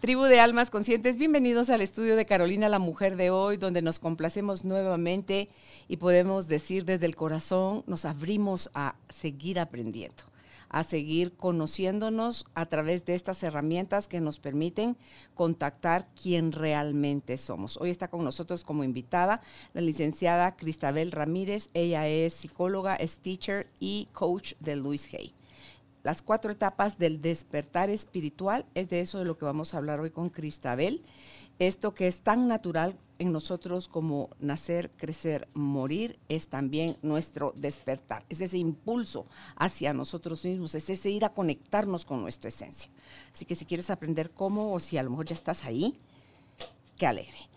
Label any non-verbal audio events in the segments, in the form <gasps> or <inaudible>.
Tribu de Almas Conscientes, bienvenidos al estudio de Carolina la Mujer de hoy, donde nos complacemos nuevamente y podemos decir desde el corazón, nos abrimos a seguir aprendiendo, a seguir conociéndonos a través de estas herramientas que nos permiten contactar quién realmente somos. Hoy está con nosotros como invitada la licenciada Cristabel Ramírez. Ella es psicóloga, es teacher y coach de Luis Hay las cuatro etapas del despertar espiritual. Es de eso de lo que vamos a hablar hoy con Cristabel. Esto que es tan natural en nosotros como nacer, crecer, morir, es también nuestro despertar. Es ese impulso hacia nosotros mismos, es ese ir a conectarnos con nuestra esencia. Así que si quieres aprender cómo o si a lo mejor ya estás ahí, qué alegre.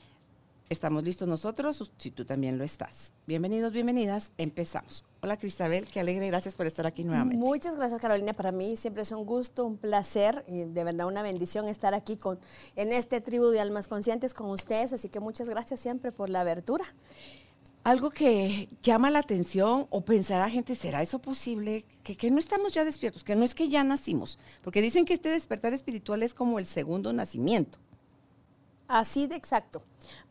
Estamos listos nosotros, si tú también lo estás. Bienvenidos, bienvenidas, empezamos. Hola Cristabel, qué alegre, gracias por estar aquí nuevamente. Muchas gracias Carolina, para mí siempre es un gusto, un placer y de verdad una bendición estar aquí con, en este tribu de almas conscientes con ustedes, así que muchas gracias siempre por la abertura. Algo que llama la atención o pensará gente, ¿será eso posible? Que, que no estamos ya despiertos, que no es que ya nacimos, porque dicen que este despertar espiritual es como el segundo nacimiento. Así de exacto.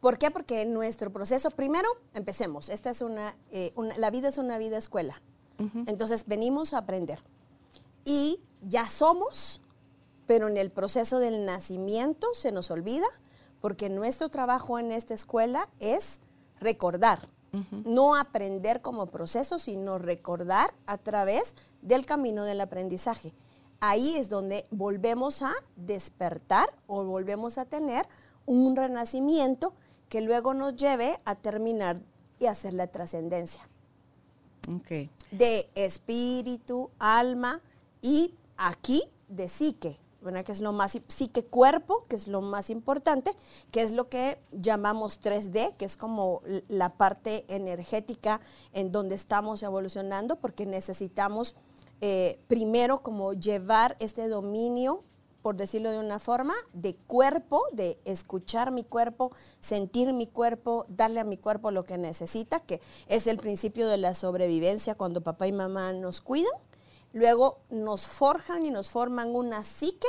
¿Por qué? Porque nuestro proceso, primero, empecemos. Esta es una, eh, la vida es una vida escuela. Entonces venimos a aprender. Y ya somos, pero en el proceso del nacimiento se nos olvida, porque nuestro trabajo en esta escuela es recordar. No aprender como proceso, sino recordar a través del camino del aprendizaje. Ahí es donde volvemos a despertar o volvemos a tener un renacimiento que luego nos lleve a terminar y hacer la trascendencia. De espíritu, alma y aquí de psique, que es lo más, psique cuerpo, que es lo más importante, que es lo que llamamos 3D, que es como la parte energética en donde estamos evolucionando, porque necesitamos eh, primero como llevar este dominio por decirlo de una forma, de cuerpo, de escuchar mi cuerpo, sentir mi cuerpo, darle a mi cuerpo lo que necesita, que es el principio de la sobrevivencia cuando papá y mamá nos cuidan. Luego nos forjan y nos forman una psique,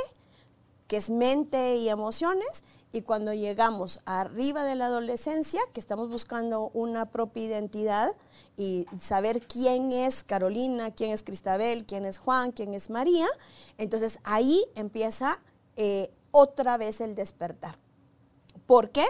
que es mente y emociones, y cuando llegamos arriba de la adolescencia, que estamos buscando una propia identidad y saber quién es Carolina, quién es Cristabel, quién es Juan, quién es María, entonces ahí empieza eh, otra vez el despertar. ¿Por qué?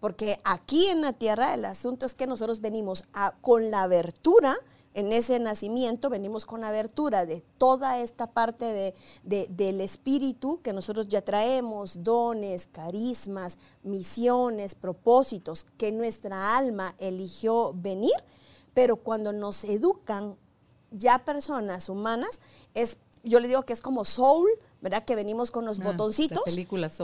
Porque aquí en la tierra el asunto es que nosotros venimos con la abertura en ese nacimiento venimos con abertura de toda esta parte del espíritu que nosotros ya traemos, dones, carismas, misiones, propósitos, que nuestra alma eligió venir, pero cuando nos educan ya personas humanas, es, yo le digo que es como soul, ¿verdad? Que venimos con los ah, botoncitos.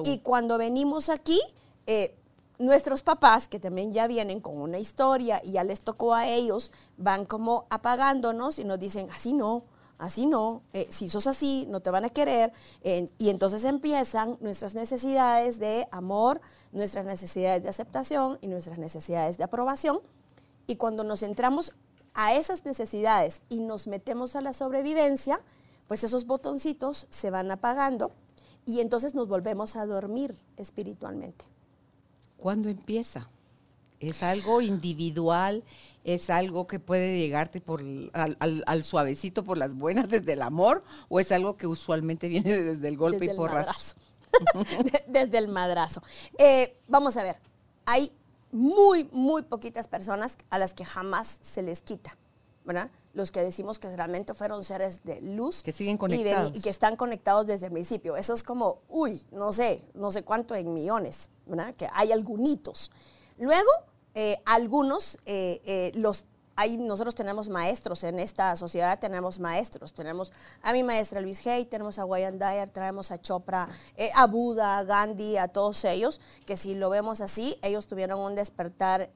Y cuando venimos aquí, eh, nuestros papás, que también ya vienen con una historia y ya les tocó a ellos, van como apagándonos y nos dicen, así no, así no, eh, si sos así, no te van a querer. y entonces empiezan nuestras necesidades de amor, nuestras necesidades de aceptación y nuestras necesidades de aprobación. Y cuando nos centramos a esas necesidades y nos metemos a la sobrevivencia, pues esos botoncitos se van apagando y entonces nos volvemos a dormir espiritualmente. ¿Cuándo empieza? ¿Es algo individual? ¿Es algo que puede llegarte por, al, suavecito por las buenas desde el amor? ¿O es algo que usualmente viene <laughs> desde el golpe y porrazo? <laughs> desde el madrazo. Eh, vamos a ver, hay muy, muy poquitas personas a las que jamás se les quita, ¿verdad? Los que decimos que realmente fueron seres de luz. Que siguen conectados. Y, y que están conectados desde el principio. Eso es como, uy, no sé, no sé cuánto en millones que hay algunos. Luego, eh, algunos, eh, eh, los hay, nosotros tenemos maestros en esta sociedad, tenemos maestros. Tenemos a mi maestra Luis Hay, tenemos a Wayne Dyer, traemos a Chopra, a Buda, a Gandhi, a todos ellos, que si lo vemos así, ellos tuvieron un despertar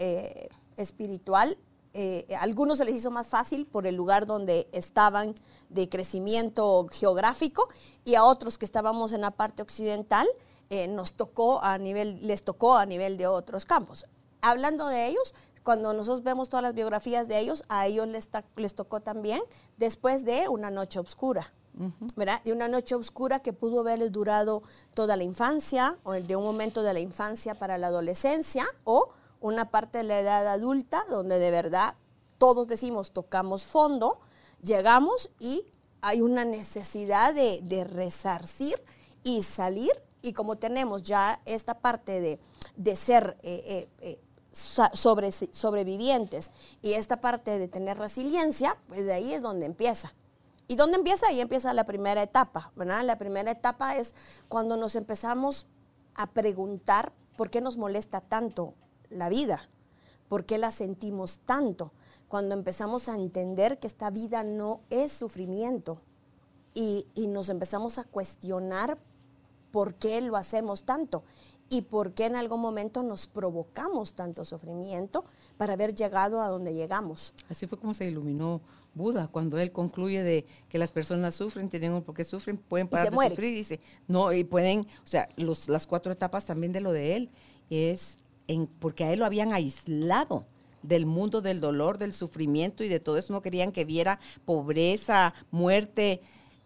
espiritual eh, a algunos se les hizo más fácil por el lugar donde estaban de crecimiento geográfico y a otros que estábamos en la parte occidental eh, nos tocó a nivel, les tocó a nivel de otros campos. Hablando de ellos, cuando nosotros vemos todas las biografías de ellos, a ellos les, les tocó también después de una noche oscura. ¿verdad? Y una noche oscura que pudo haberles durado toda la infancia, o de un momento de la infancia para la adolescencia, o una parte de la edad adulta donde de verdad todos decimos tocamos fondo, llegamos y hay una necesidad de, resarcir y salir y como tenemos ya esta parte de, de ser eh, eh, eh, sobre, sobrevivientes y esta parte de tener resiliencia, pues de ahí es donde empieza. ¿Y dónde empieza? Ahí empieza la primera etapa. La primera etapa es cuando nos empezamos a preguntar por qué nos molesta tanto la vida, por qué la sentimos tanto, cuando empezamos a entender que esta vida no es sufrimiento y, nos empezamos a cuestionar por qué lo hacemos tanto y por qué en algún momento nos provocamos tanto sufrimiento para haber llegado a donde llegamos. Así fue como se iluminó Buda cuando él concluye de que las personas sufren, tienen por qué sufren, pueden parar de sufrir, dice, no, y pueden, o sea, los, las cuatro etapas también de lo de él es porque a él lo habían aislado del mundo del dolor, del sufrimiento y de todo eso. No querían que viera pobreza, muerte.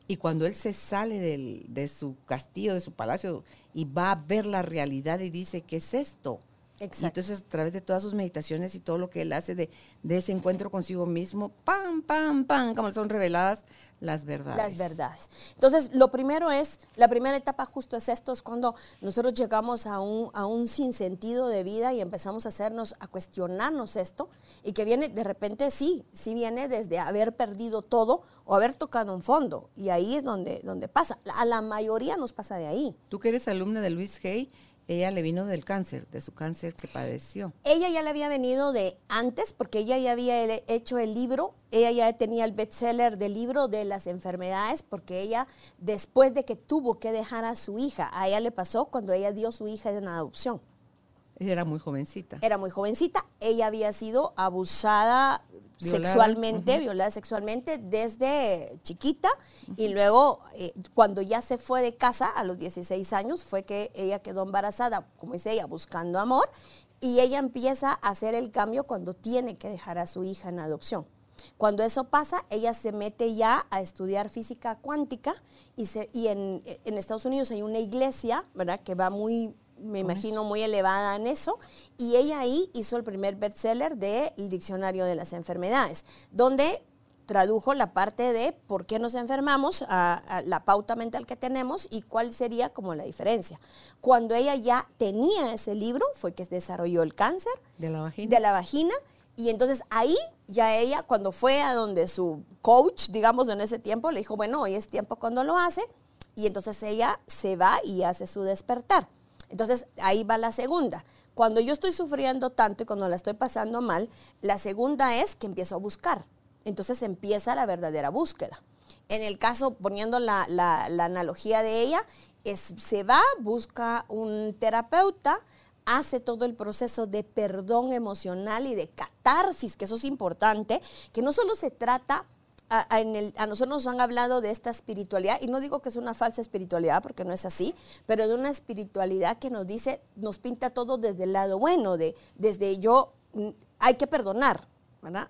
Y cuando él se sale de su castillo, de su palacio, y va a ver la realidad y dice, ¿qué es esto? entonces a través de todas sus meditaciones y todo lo que él hace de, de ese encuentro consigo mismo, pam, pam, pam, como son reveladas las verdades. Las verdades. Entonces, lo primero es, la primera etapa justo es esto, es cuando nosotros llegamos a un, a un sinsentido de vida y empezamos a hacernos, a cuestionarnos esto, y que viene, de repente sí, sí viene desde haber perdido todo o haber tocado un fondo, y ahí es donde, donde pasa. A la mayoría nos pasa de ahí. Tú que eres alumna de Luis Hay, ella le vino del cáncer, de su cáncer que padeció. Ella ya le había venido de antes, porque ella ya había hecho el libro, ella ya tenía el bestseller del libro de las enfermedades, porque ella, después de que tuvo que dejar a su hija, a ella le pasó cuando ella dio su hija en adopción. Ella era muy jovencita. Era muy jovencita. Ella había sido abusada sexualmente, violada sexualmente desde chiquita y luego eh, cuando ya se fue de casa a los 16 años fue que ella quedó embarazada, como dice ella, buscando amor y ella empieza a hacer el cambio cuando tiene que dejar a su hija en adopción. Cuando eso pasa, ella se mete ya a estudiar física cuántica y, se, y en, en Estados Unidos hay una iglesia, ¿verdad? Que va muy me imagino muy elevada en eso, y ella ahí hizo el primer bestseller del Diccionario de las Enfermedades, donde tradujo la parte de por qué nos enfermamos, a, la pauta mental que tenemos y cuál sería como la diferencia. Cuando ella ya tenía ese libro, fue que desarrolló el cáncer de la vagina. De la vagina y entonces ahí ya ella, cuando fue a donde su coach, digamos en ese tiempo, le dijo, bueno, hoy es tiempo cuando lo hace. Y entonces ella se va y hace su despertar. Entonces, ahí va la segunda. Cuando yo estoy sufriendo tanto y cuando la estoy pasando mal, la segunda es que empiezo a buscar. Entonces empieza la verdadera búsqueda. En el caso, poniendo la, analogía de ella, es, se va, busca un terapeuta, hace todo el proceso de perdón emocional y de catarsis, que eso es importante, que no solo se trata a, nosotros nos han hablado de esta espiritualidad, y no digo que es una falsa espiritualidad, porque no es así, pero de una espiritualidad que nos dice, nos pinta todo desde el lado bueno, de, desde yo, mm, hay que perdonar,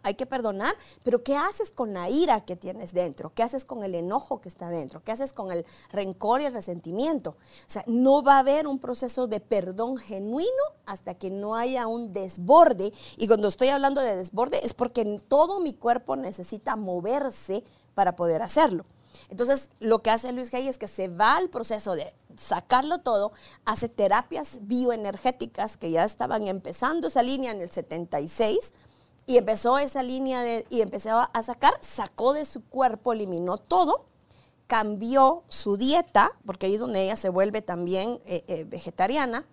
hay que perdonar, pero ¿qué haces con la ira que tienes dentro? ¿Qué haces con el enojo que está dentro? ¿Qué haces con el rencor y el resentimiento? O sea, no va a haber un proceso de perdón genuino hasta que no haya un desborde. Y cuando estoy hablando de desborde es porque todo mi cuerpo necesita moverse para poder hacerlo. Entonces, lo que hace Luis Gay es que se va al proceso de sacarlo todo, hace terapias bioenergéticas que ya estaban empezando esa línea en el 76 y empezó esa línea de, y empezó a sacar, sacó de su cuerpo, eliminó todo, cambió su dieta, porque ahí es donde ella se vuelve también eh, eh, vegetariana,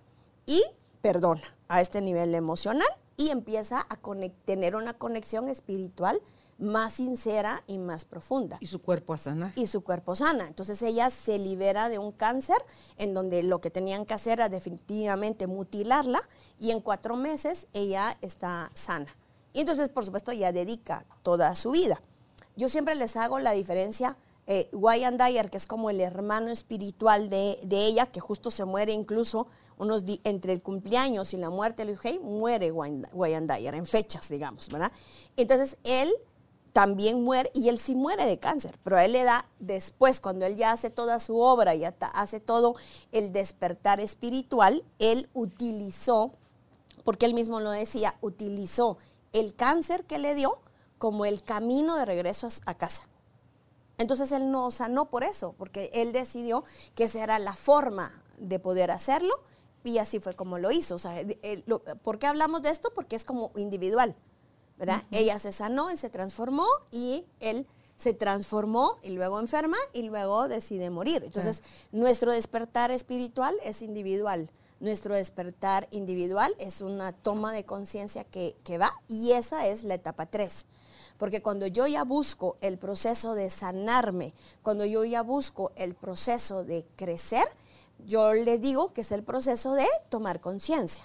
y perdona a este nivel emocional y empieza a tener una conexión espiritual más sincera y más profunda. Y su cuerpo a sanar. Y su cuerpo sana. Entonces ella se libera de un cáncer en donde lo que tenían que hacer era definitivamente mutilarla y en cuatro meses ella está sana Y entonces, por supuesto, ya dedica toda su vida. Yo siempre les hago la diferencia. Eh, Dyer, que es como el hermano espiritual de, de ella, que justo se muere incluso unos entre el cumpleaños y la muerte de Luis muere Wyan Dyer, en fechas, digamos, ¿verdad? Entonces, él también muere, y él sí muere de cáncer, pero a él le da después, cuando él ya hace toda su obra, ya hace todo el despertar espiritual, él utilizó, porque él mismo lo decía, utilizó el cáncer que le dio como el camino de regreso a casa. Entonces él no sanó por eso, porque él decidió que esa era la forma de poder hacerlo y así fue como lo hizo. O sea, ¿Por qué hablamos de esto? Porque es como individual. ¿verdad? Ella se sanó y se transformó y él se transformó y luego enferma y luego decide morir. Entonces, nuestro despertar espiritual es individual. Nuestro despertar individual es una toma de conciencia que, que, va y esa es la etapa 3. Porque cuando yo ya busco el proceso de sanarme, cuando yo ya busco el proceso de crecer, yo les digo que es el proceso de tomar conciencia.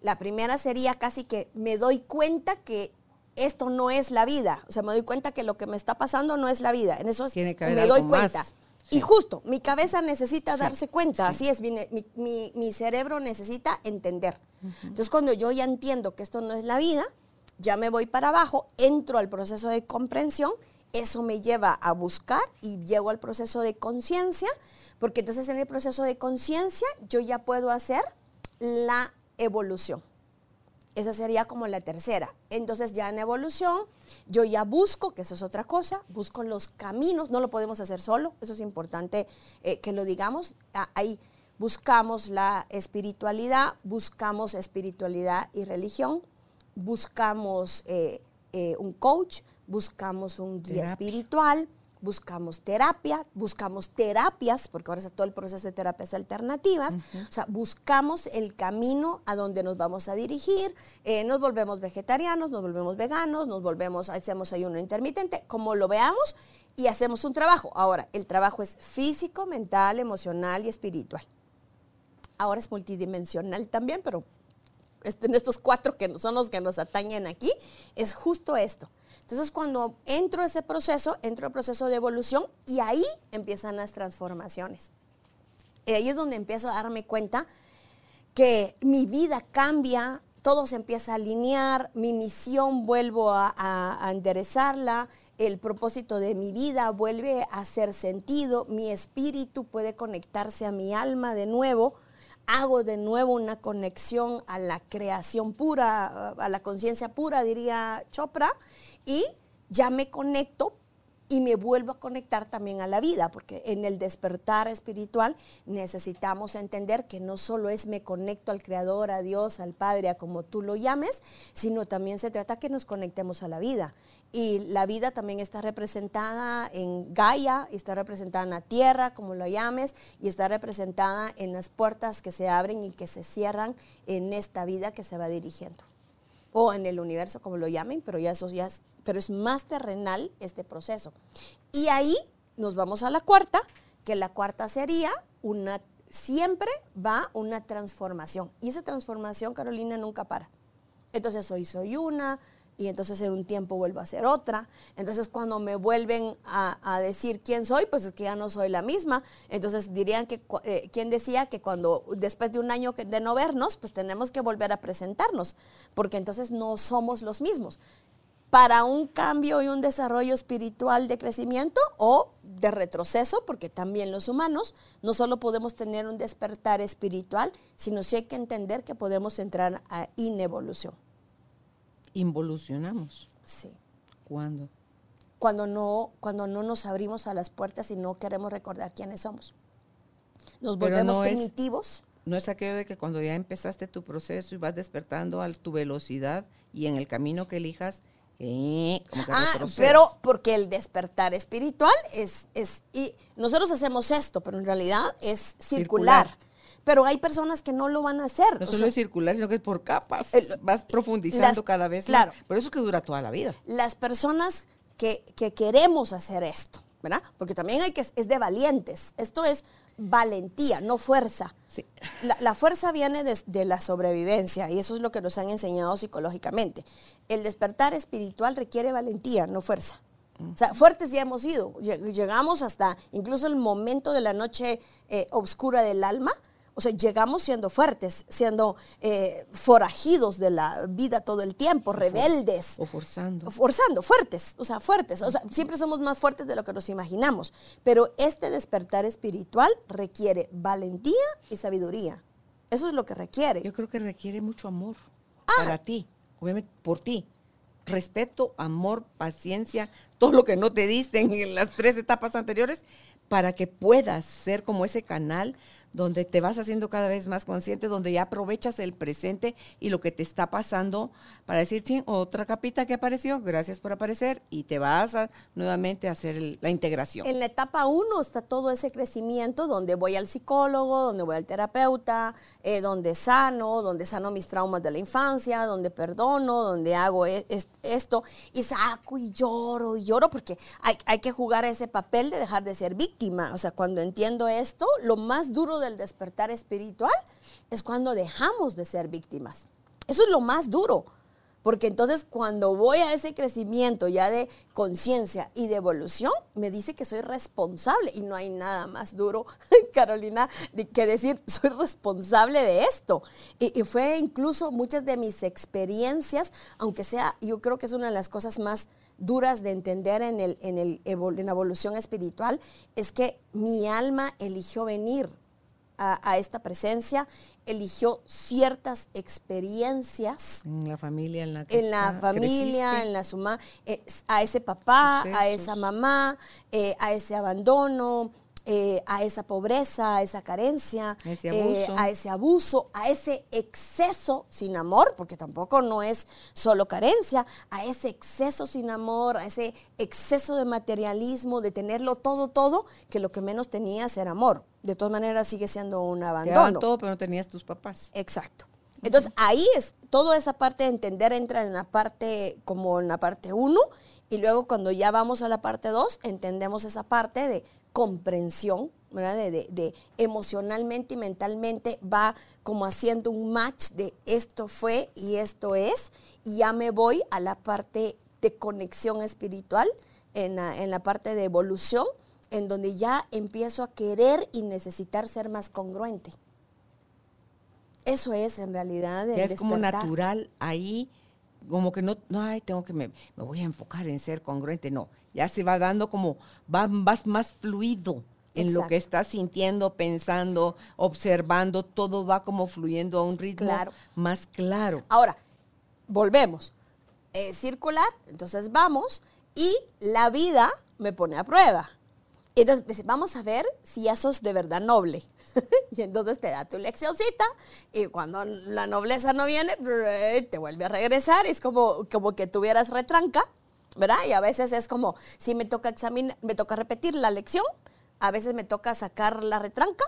La primera sería casi que me doy cuenta que esto no es la vida. O sea, me doy cuenta que lo que me está pasando no es la vida. En eso me doy cuenta. Y justo, mi cabeza necesita darse cuenta, así es, mi, cerebro necesita entender. Entonces, cuando yo ya entiendo que esto no es la vida, ya me voy para abajo, entro al proceso de comprensión, eso me lleva a buscar y llego al proceso de conciencia, porque entonces en el proceso de conciencia yo ya puedo hacer la evolución. Esa sería como la tercera. Entonces ya en evolución yo ya busco, que eso es otra cosa, busco los caminos, no lo podemos hacer solo, eso es importante eh, que lo digamos. Ah, ahí buscamos la espiritualidad, buscamos espiritualidad y religión, buscamos eh, eh, un coach, buscamos un guía espiritual, buscamos terapia, buscamos terapias, porque ahora está todo el proceso de terapias alternativas, o sea, buscamos el camino a donde nos vamos a dirigir, eh, nos volvemos vegetarianos, nos volvemos veganos, nos volvemos, hacemos ayuno intermitente, como lo veamos, y hacemos un trabajo. Ahora, el trabajo es físico, mental, emocional y espiritual. Ahora es multidimensional también, pero en estos cuatro que son los que nos atañen aquí, es justo esto. Entonces, cuando entro a ese proceso, entro al proceso de evolución y ahí empiezan las transformaciones. Y ahí es donde empiezo a darme cuenta que mi vida cambia, todo se empieza a alinear, mi misión vuelvo a, a, enderezarla, el propósito de mi vida vuelve a hacer sentido, mi espíritu puede conectarse a mi alma de nuevo, hago de nuevo una conexión a la creación pura, a la conciencia pura, diría Chopra, y ya me conecto y me vuelvo a conectar también a la vida, porque en el despertar espiritual necesitamos entender que no solo es me conecto al Creador, a Dios, al Padre, a como tú lo llames, sino también se trata que nos conectemos a la vida. Y la vida también está representada en Gaia, está representada en la tierra, como lo llames, y está representada en las puertas que se abren y que se cierran en esta vida que se va dirigiendo. O en el universo, como lo llamen, pero ya eso ya es pero es más terrenal este proceso. Y ahí nos vamos a la cuarta, que la cuarta sería una, siempre va una transformación. Y esa transformación, Carolina, nunca para. Entonces hoy soy una, y entonces en un tiempo vuelvo a ser otra. Entonces cuando me vuelven a, decir quién soy, pues es que ya no soy la misma. Entonces dirían que, eh, ¿quién decía que cuando después de un año de no vernos, pues tenemos que volver a presentarnos? Porque entonces no somos los mismos para un cambio y un desarrollo espiritual de crecimiento o de retroceso, porque también los humanos no solo podemos tener un despertar espiritual, sino sí hay que entender que podemos entrar a inevolución. ¿Involucionamos? Sí. ¿Cuándo? Cuando no, cuando no nos abrimos a las puertas y no queremos recordar quiénes somos. Nos volvemos primitivos. no es aquello de que cuando ya empezaste tu proceso y vas despertando a tu velocidad y en el camino que elijas, ah, pero porque el despertar espiritual es, es, y nosotros hacemos esto, pero en realidad es circular. Pero hay personas que no lo van a hacer. No solo es circular, sino que es por capas. Vas profundizando cada vez. Claro. Por eso es que dura toda la vida. Las personas que, que queremos hacer esto, ¿verdad? Porque también hay que, es de valientes. Esto es valentía, no fuerza. La, la, fuerza viene de, de, la sobrevivencia y eso es lo que nos han enseñado psicológicamente. El despertar espiritual requiere valentía, no fuerza. O sea, fuertes ya hemos ido. Llegamos hasta incluso el momento de la noche eh, oscura del alma. O sea, llegamos siendo fuertes, siendo eh, forajidos de la vida todo el tiempo, rebeldes. O forzando. Forzando, fuertes, o sea, fuertes. O sea, siempre somos más fuertes de lo que nos imaginamos. Pero este despertar espiritual requiere valentía y sabiduría. Eso es lo que requiere. Yo creo que requiere mucho amor ah. para ti, obviamente por ti. Respeto, amor, paciencia, todo lo que no te diste en las tres etapas anteriores, para que puedas ser como ese canal donde te vas haciendo cada vez más consciente, donde ya aprovechas el presente y lo que te está pasando para decir, otra capita que apareció, gracias por aparecer, y te vas a, nuevamente a hacer la integración. En la etapa uno está todo ese crecimiento donde voy al psicólogo, donde voy al terapeuta, eh, donde sano, donde sano mis traumas de la infancia, donde perdono, donde hago e, esto, y saco y lloro y lloro, porque hay, hay que jugar ese papel de dejar de ser víctima. O sea, cuando entiendo esto, lo más duro de del despertar espiritual es cuando dejamos de ser víctimas. Eso es lo más duro. Porque entonces cuando voy a ese crecimiento ya de conciencia y de evolución, me dice que soy responsable. Y no hay nada más duro, <laughs> Carolina, que decir, soy responsable de esto. Y, fue incluso muchas de mis experiencias, aunque sea, yo creo que es una de las cosas más duras de entender en, el, en, el, en la evolución espiritual, es que mi alma eligió venir a, esta presencia, eligió ciertas experiencias. En la familia en la En la familia, en la suma, eh, a ese papá, a esa mamá, eh, a ese abandono, eh, a esa pobreza, a esa carencia, eh, a ese abuso, a ese exceso sin amor, porque tampoco no es solo carencia, a ese exceso sin amor, a ese exceso de materialismo, de tenerlo todo, todo, que lo que menos tenías era amor. De todas maneras sigue siendo un abandono. todo, pero no tenías tus papás. Exacto. Entonces ahí es, toda esa parte de entender entra en la parte, como en la parte 1, y luego cuando ya vamos a la parte 2, entendemos esa parte de comprensión, ¿verdad? De, emocionalmente y mentalmente va como haciendo un match de esto fue y esto es, y ya me voy a la parte de conexión espiritual, en la, parte de evolución, en donde ya empiezo a querer y necesitar ser más congruente. Eso es en realidad el es como natural ahí, como que no, no, ay, tengo que me, me voy a enfocar en ser congruente, no, ya se va dando como, va, vas más fluido en lo que estás sintiendo, pensando, observando, todo va como fluyendo a un ritmo más claro. Ahora, volvemos. circular, entonces vamos y la vida me pone a prueba. Entonces, vamos a ver si ya sos de verdad noble. <laughs> y entonces te da tu leccioncita y cuando la nobleza no viene, te vuelve a regresar. Es como, como que tuvieras retranca ¿verdad? Y a veces es como, si me toca examinar, me toca repetir la lección, a veces me toca sacar la retranca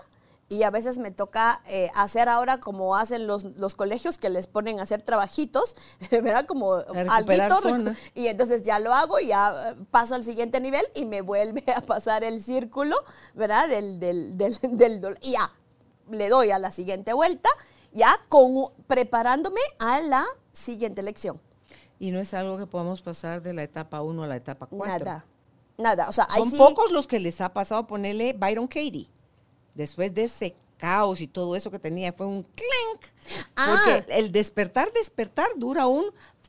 y a veces me toca eh, hacer ahora como hacen los, los, colegios que les ponen a hacer trabajitos, <laughs> ¿verdad? Como algo. Y entonces ya lo hago y ya eh, paso al siguiente nivel y me vuelve <laughs> a pasar el círculo, ¿verdad? Del, del, del, <laughs> del y ya le doy a la siguiente vuelta, ya con, preparándome a la siguiente lección y no es algo que podamos pasar de la etapa 1 a la etapa 4. Nada, nada. O sea, Son pocos los que les ha pasado ponerle Byron Katie. Después de ese caos y todo eso que tenía, fue un clink. Ah. Porque el despertar, despertar dura un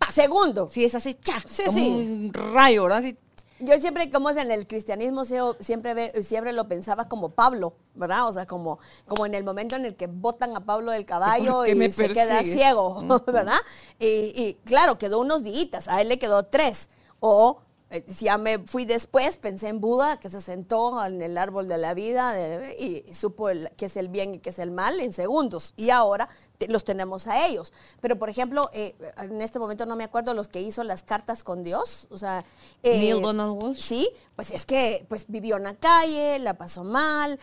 segundo. Sí, es así, cha, sí, como un rayo, ¿verdad? Así, yo siempre, como es en el cristianismo, siempre, siempre lo pensaba como Pablo, ¿verdad? O sea, como, como en el momento en el que botan a Pablo del caballo <laughs> y se queda ciego, <laughs> ¿verdad? Y, y, claro, quedó unos días, a él le quedó tres. O si ya me fui después, pensé en Buda, que se sentó en el árbol de la vida y supo qué es el bien y qué es el mal en segundos. Y ahora los tenemos a ellos. Pero, por ejemplo, eh, en este momento no me acuerdo los que hizo las cartas con Dios. O sea, eh, Neil Donald Walsh. Sí, pues es que pues, vivió en la calle, la pasó mal,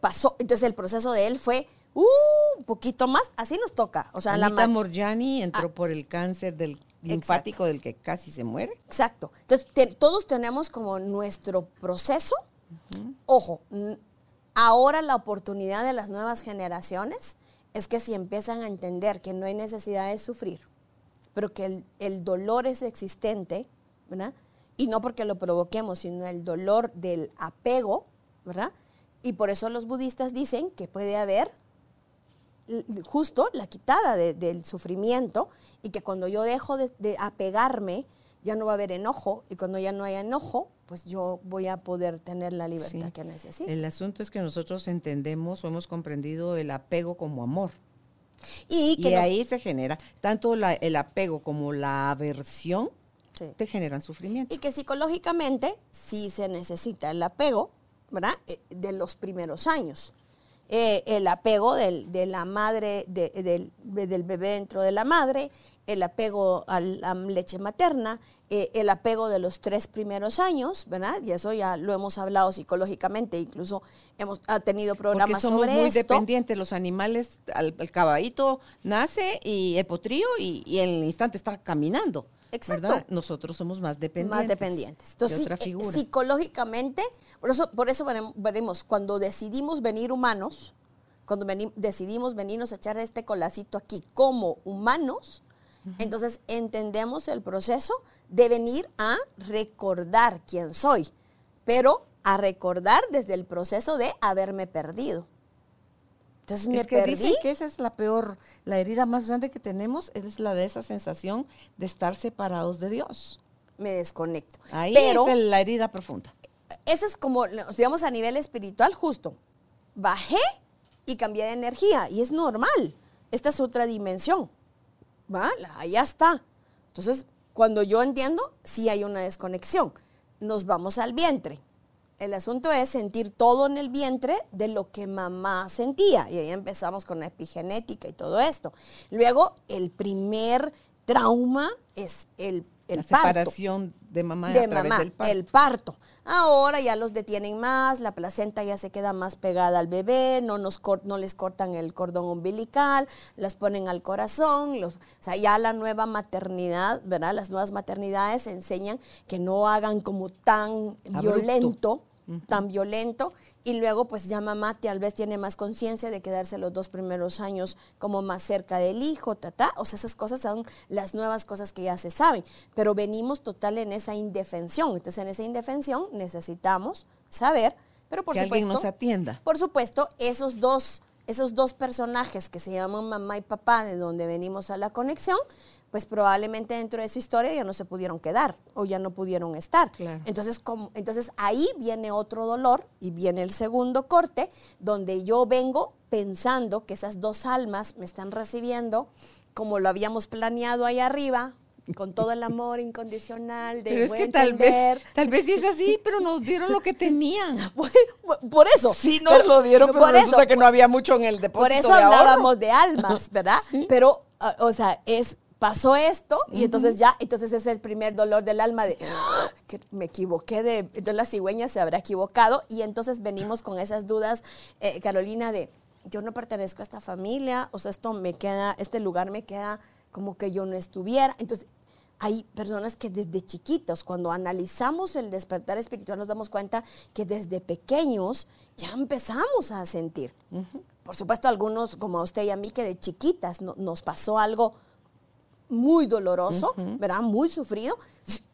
pasó. Entonces, el proceso de él fue uh, un poquito más, así nos toca. O sea, Anita la entró ah. por el cáncer del linfático del que casi se muere. Exacto. Entonces, todos tenemos como nuestro proceso. Ojo, Ahora la oportunidad de las nuevas generaciones es que si empiezan a entender que no hay necesidad de sufrir, pero que el, el dolor es existente, ¿verdad? Y no porque lo provoquemos, sino el dolor del apego, ¿verdad? Y por eso los budistas dicen que puede haber justo la quitada del sufrimiento y que cuando yo dejo de, apegarme, ya no va a haber enojo y cuando ya no haya enojo, pues yo voy a poder tener la libertad que necesito. El asunto es que nosotros entendemos o hemos comprendido el apego como amor. Y, que ahí se genera tanto el apego como la aversión te generan sufrimiento. Y que psicológicamente sí se necesita el apego, ¿verdad? Eh, de los primeros años. Eh, el apego del, de la madre, del, bebé dentro de la madre, el apego a la leche materna, eh, el apego de los tres primeros años, ¿verdad? Y eso ya lo hemos hablado psicológicamente, incluso hemos ha tenido programas Porque somos muy dependientes, los animales, el caballito nace y el potrillo y, y en el instante está caminando. Exacto. Nosotros somos más dependientes. Más dependientes. Entonces, eh, psicológicamente, por eso, por eso veremos, cuando decidimos venir humanos, cuando decidimos venirnos a echar este colacito aquí como humanos, entonces entendemos el proceso de venir a recordar quién soy, pero a recordar desde el proceso de haberme perdido. Entonces me es que perdí. que esa es la peor, la herida más grande que tenemos es la de esa sensación de estar separados de Dios. Me desconecto. Ahí es la herida profunda. Esa es como, digamos, a nivel espiritual, justo. Bajé y cambié de energía y es normal. Esta es otra dimensión. ¿Va? Allá está. Entonces, cuando yo entiendo, sí hay una desconexión. Nos vamos al vientre. El asunto es sentir todo en el vientre de lo que mamá sentía. Y ahí empezamos con la epigenética y todo esto. Luego, el primer trauma es el, el la separación de mamá, de mamá el parto. Ahora ya los detienen más, la placenta ya se queda más pegada al bebé, no, nos no les cortan el cordón umbilical, las ponen al corazón, los, o sea, ya la nueva maternidad, ¿verdad? Las nuevas maternidades enseñan que no hagan como tan violento tan violento y luego pues ya mamá tal vez tiene más conciencia de quedarse los dos primeros años como más cerca del hijo, ta, o sea, esas cosas son las nuevas cosas que ya se saben, pero venimos total en esa indefensión, entonces en esa indefensión necesitamos saber, pero por que supuesto... Alguien nos atienda. Por supuesto, esos dos, esos dos personajes que se llaman mamá y papá, de donde venimos a la conexión, pues probablemente dentro de su historia ya no se pudieron quedar o ya no pudieron estar. Entonces, como, entonces ahí viene otro dolor y viene el segundo corte, donde yo vengo pensando que esas dos almas me están recibiendo como lo habíamos planeado ahí arriba, con todo el amor incondicional de pero es que tal vez tal vez sí es así pero nos dieron lo que tenían. <laughs> Por eso. Sí nos lo dieron pero por resulta eso, que no había mucho en el depósito por eso hablábamos de almas <laughs> verdad pero o sea es pasó esto y entonces ya, entonces es el primer dolor del alma de ¡Ah! que me equivoqué de, entonces la cigüeña se habrá equivocado y entonces venimos con esas dudas, eh, Carolina, de yo no pertenezco a esta familia, o sea, esto me queda, este lugar me queda como que yo no estuviera. Entonces, hay personas que desde chiquitos, cuando analizamos el despertar espiritual, nos damos cuenta que desde pequeños ya empezamos a sentir. Por supuesto, algunos, como a usted y a mí, que de chiquitas nos pasó algo muy doloroso, ¿verdad? Muy sufrido.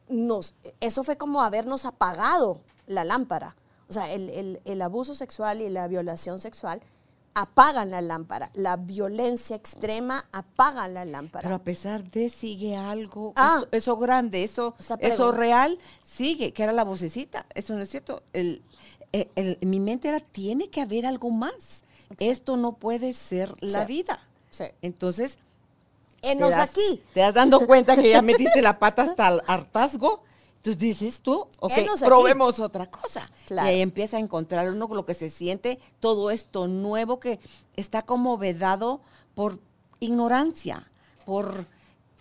Nos, eso fue como habernos apagado la lámpara. O sea, el, abuso sexual y la violación sexual apagan la lámpara. La violencia extrema apaga la lámpara. Pero a pesar de sigue algo, ah. eso, grande, eso, eso real, sigue, que era la vocecita. Eso no es cierto. El, mi mente era, tiene que haber algo más. Esto no puede ser la vida. Entonces, enos aquí. ¿Te das dando cuenta que ya metiste la pata hasta el hartazgo? Entonces dices tú, ok, probemos otra cosa. Y ahí empieza a encontrar uno con lo que se siente todo esto nuevo que está como vedado por ignorancia, por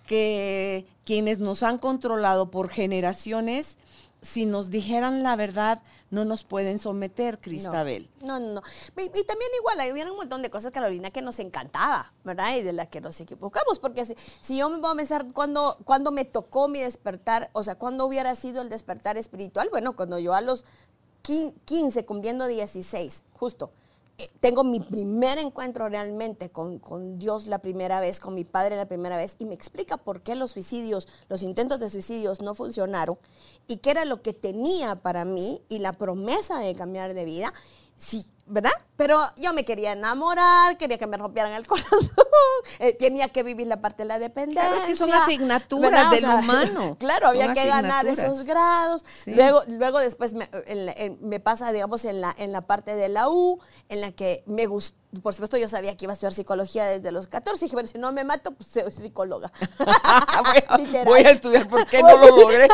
que quienes nos han controlado por generaciones, si nos dijeran la verdad, no nos pueden someter, Cristabel. No, no, no. Y, también igual, había un montón de cosas, Carolina, que nos encantaba, ¿verdad? Y de las que nos equivocamos, porque si, yo me voy a pensar cuando, me tocó mi despertar, o sea, cuando hubiera sido el despertar espiritual, bueno, cuando yo a los 15, cumpliendo 16, justo. Eh, Tengo mi primer encuentro realmente con, con Dios la primera vez, con mi padre la primera vez, y me explica por qué los suicidios, los intentos de suicidios no funcionaron y qué era lo que tenía para mí y la promesa de cambiar de vida. Sí, ¿verdad? Pero yo me quería enamorar, quería que me rompieran el <laughs> corazón, eh, tenía que vivir la parte de la dependencia. Claro, es que son asignaturas ¿verdad? del humano. <laughs> Claro, había que ganar esos grados. Sí. Luego, luego después me, en la- en- me pasa, digamos, en la, en la parte de la U, en la que me gustó. Por supuesto, yo sabía que iba a estudiar psicología desde los 14. Dije, bueno, si no me mato, pues soy psicóloga. <laughs> voy, a, voy a estudiar por qué Voy no lo logré.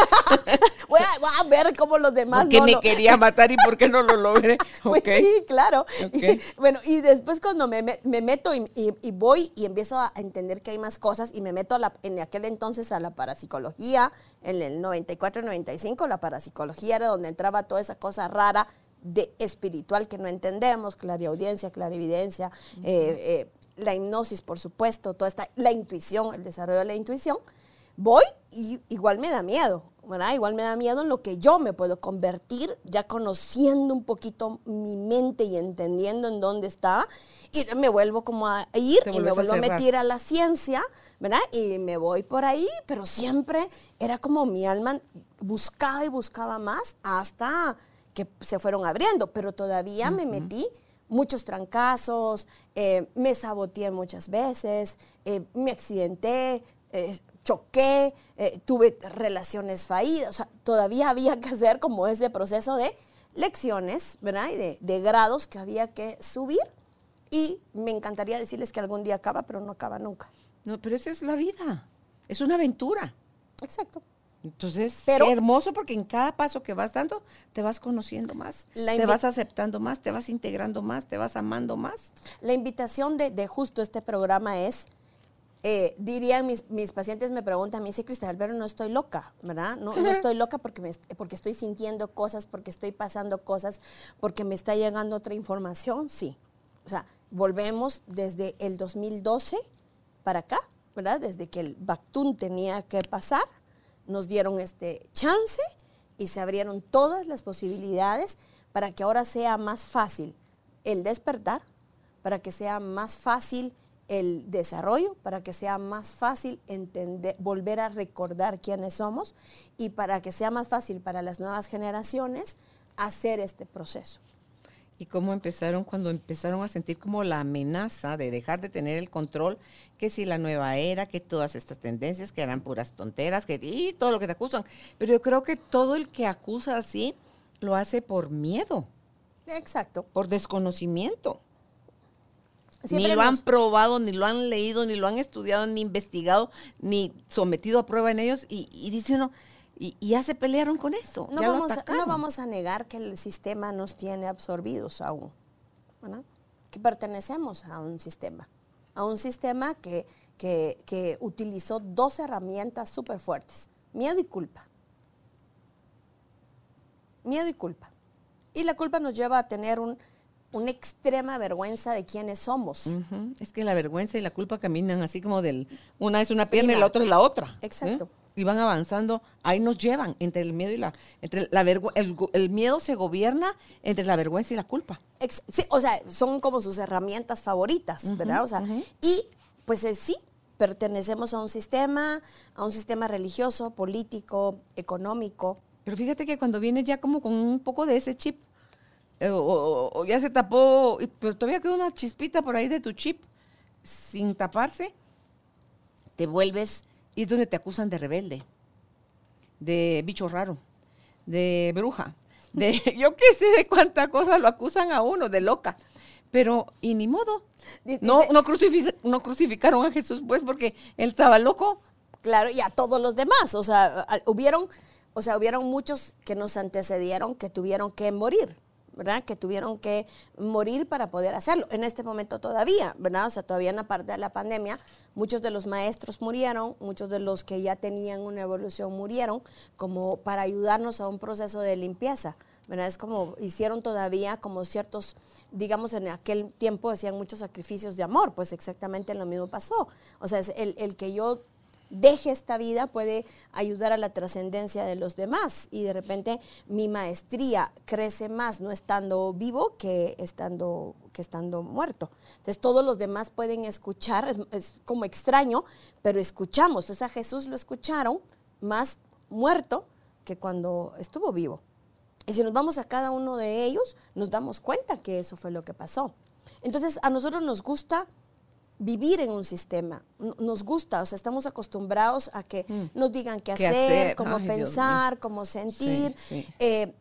voy, a, voy a ver cómo los demás Porque no me lo- quería matar y por qué no lo logré. Pues sí, claro. <laughs> Y, bueno, y después cuando me, me- me meto y, y- y voy y empiezo a entender que hay más cosas y me meto a la- en aquel entonces a la parapsicología, en el 94 95, la parapsicología era donde entraba toda esa cosa rara de espiritual que no entendemos, clariaudiencia, clarividencia, eh, eh, la hipnosis, por supuesto, toda esta, la intuición, el desarrollo de la intuición. Voy y igual me da miedo, ¿verdad? Igual me da miedo en lo que yo me puedo convertir, ya conociendo un poquito mi mente y entendiendo en dónde está, y me vuelvo como a ir Te y me a vuelvo a, meter a la ciencia, ¿verdad? Y me voy por ahí, pero siempre era como mi alma buscaba y buscaba más hasta que se fueron abriendo, pero todavía me metí muchos trancazos, eh, me saboteé muchas veces, eh, me accidenté, eh, choqué, eh, tuve relaciones fallidas, o sea, todavía había que hacer como ese proceso de lecciones, ¿verdad? Y de, de grados que había que subir y me encantaría decirles que algún día acaba, pero no acaba nunca. No, pero esa es la vida. Es una aventura. Exacto. Entonces, Pero- hermoso porque en cada paso que vas dando, te vas conociendo más, te vas aceptando más, te vas integrando más, te vas amando más. La invitación de, de justo este programa es, eh, dirían mis, mis pacientes, me preguntan, me dice Cristal, pero no estoy loca, ¿verdad? No, no estoy loca porque, me, porque estoy sintiendo cosas, porque estoy pasando cosas, porque me está llegando otra información, sí. O sea, volvemos desde el 2012 para acá, ¿verdad? Desde que el Bactún tenía que pasar, nos dieron este chance y se abrieron todas las posibilidades para que ahora sea más fácil el despertar, para que sea más fácil el desarrollo, para que sea más fácil entender, volver a recordar quiénes somos y para que sea más fácil para las nuevas generaciones hacer este proceso. Y cómo empezaron cuando empezaron a sentir como la amenaza de dejar de tener el control, que si la nueva era, que todas estas tendencias que eran puras tonteras, que y todo lo que te acusan. Pero yo creo que todo el que acusa así lo hace por miedo, Exacto. por desconocimiento. Siempre ni lo han probado, ni lo han leído, ni lo han estudiado, ni investigado, ni sometido a prueba en ellos. Y, y dice uno, y, y ya se pelearon con eso. No vamos, a, no vamos a negar que el sistema nos tiene absorbidos aún, ¿verdad? que pertenecemos a un sistema, a un sistema que, que, que utilizó dos herramientas súper fuertes, miedo y culpa. Miedo y culpa. Y la culpa nos lleva a tener un, una extrema vergüenza de quiénes somos. Es que la vergüenza y la culpa caminan así como del, una es una pierna y la otra es la otra. ¿eh? Exacto. Y van avanzando, ahí nos llevan entre el miedo y la, entre la el, el miedo se gobierna entre la vergüenza y la culpa. Ex- sí, o sea, son como sus herramientas favoritas, ¿verdad? O sea, y pues eh, sí, pertenecemos a un sistema, a un sistema religioso, político, económico. Pero fíjate que cuando vienes ya como con un poco de ese chip, o, o- ya se tapó, pero todavía queda una chispita por ahí de tu chip, sin taparse, te vuelves, y es donde te acusan de rebelde, de bicho raro, de bruja, de <laughs> <laughs> yo qué sé de cuánta cosa lo acusan a uno, de loca. Pero, y ni modo. No, no, no crucificaron a Jesús, pues, porque él estaba loco. Claro, y a todos los demás. O sea, hubieron, o sea, hubieron muchos que nos antecedieron que tuvieron que morir, ¿verdad? Que tuvieron que morir para poder hacerlo. En este momento todavía, ¿verdad? O sea, todavía en la parte de la pandemia, muchos de los maestros murieron, muchos de los que ya tenían una evolución murieron, como para ayudarnos a un proceso de limpieza. ¿verdad? Es como hicieron todavía como ciertos, digamos, en aquel tiempo hacían muchos sacrificios de amor, pues exactamente lo mismo pasó. O sea, es el, el que yo deje esta vida puede ayudar a la trascendencia de los demás y de repente mi maestría crece más no estando vivo que estando, que estando muerto. Entonces todos los demás pueden escuchar, es, como extraño, pero escuchamos. O sea, Jesús lo escucharon más muerto que cuando estuvo vivo. Y si nos vamos a cada uno de ellos, nos damos cuenta que eso fue lo que pasó. Entonces a nosotros nos gusta vivir en un sistema. Nos gusta, o sea, estamos acostumbrados a que mm. nos digan qué, hacer, cómo pensar, cómo sentir. Eh, eh,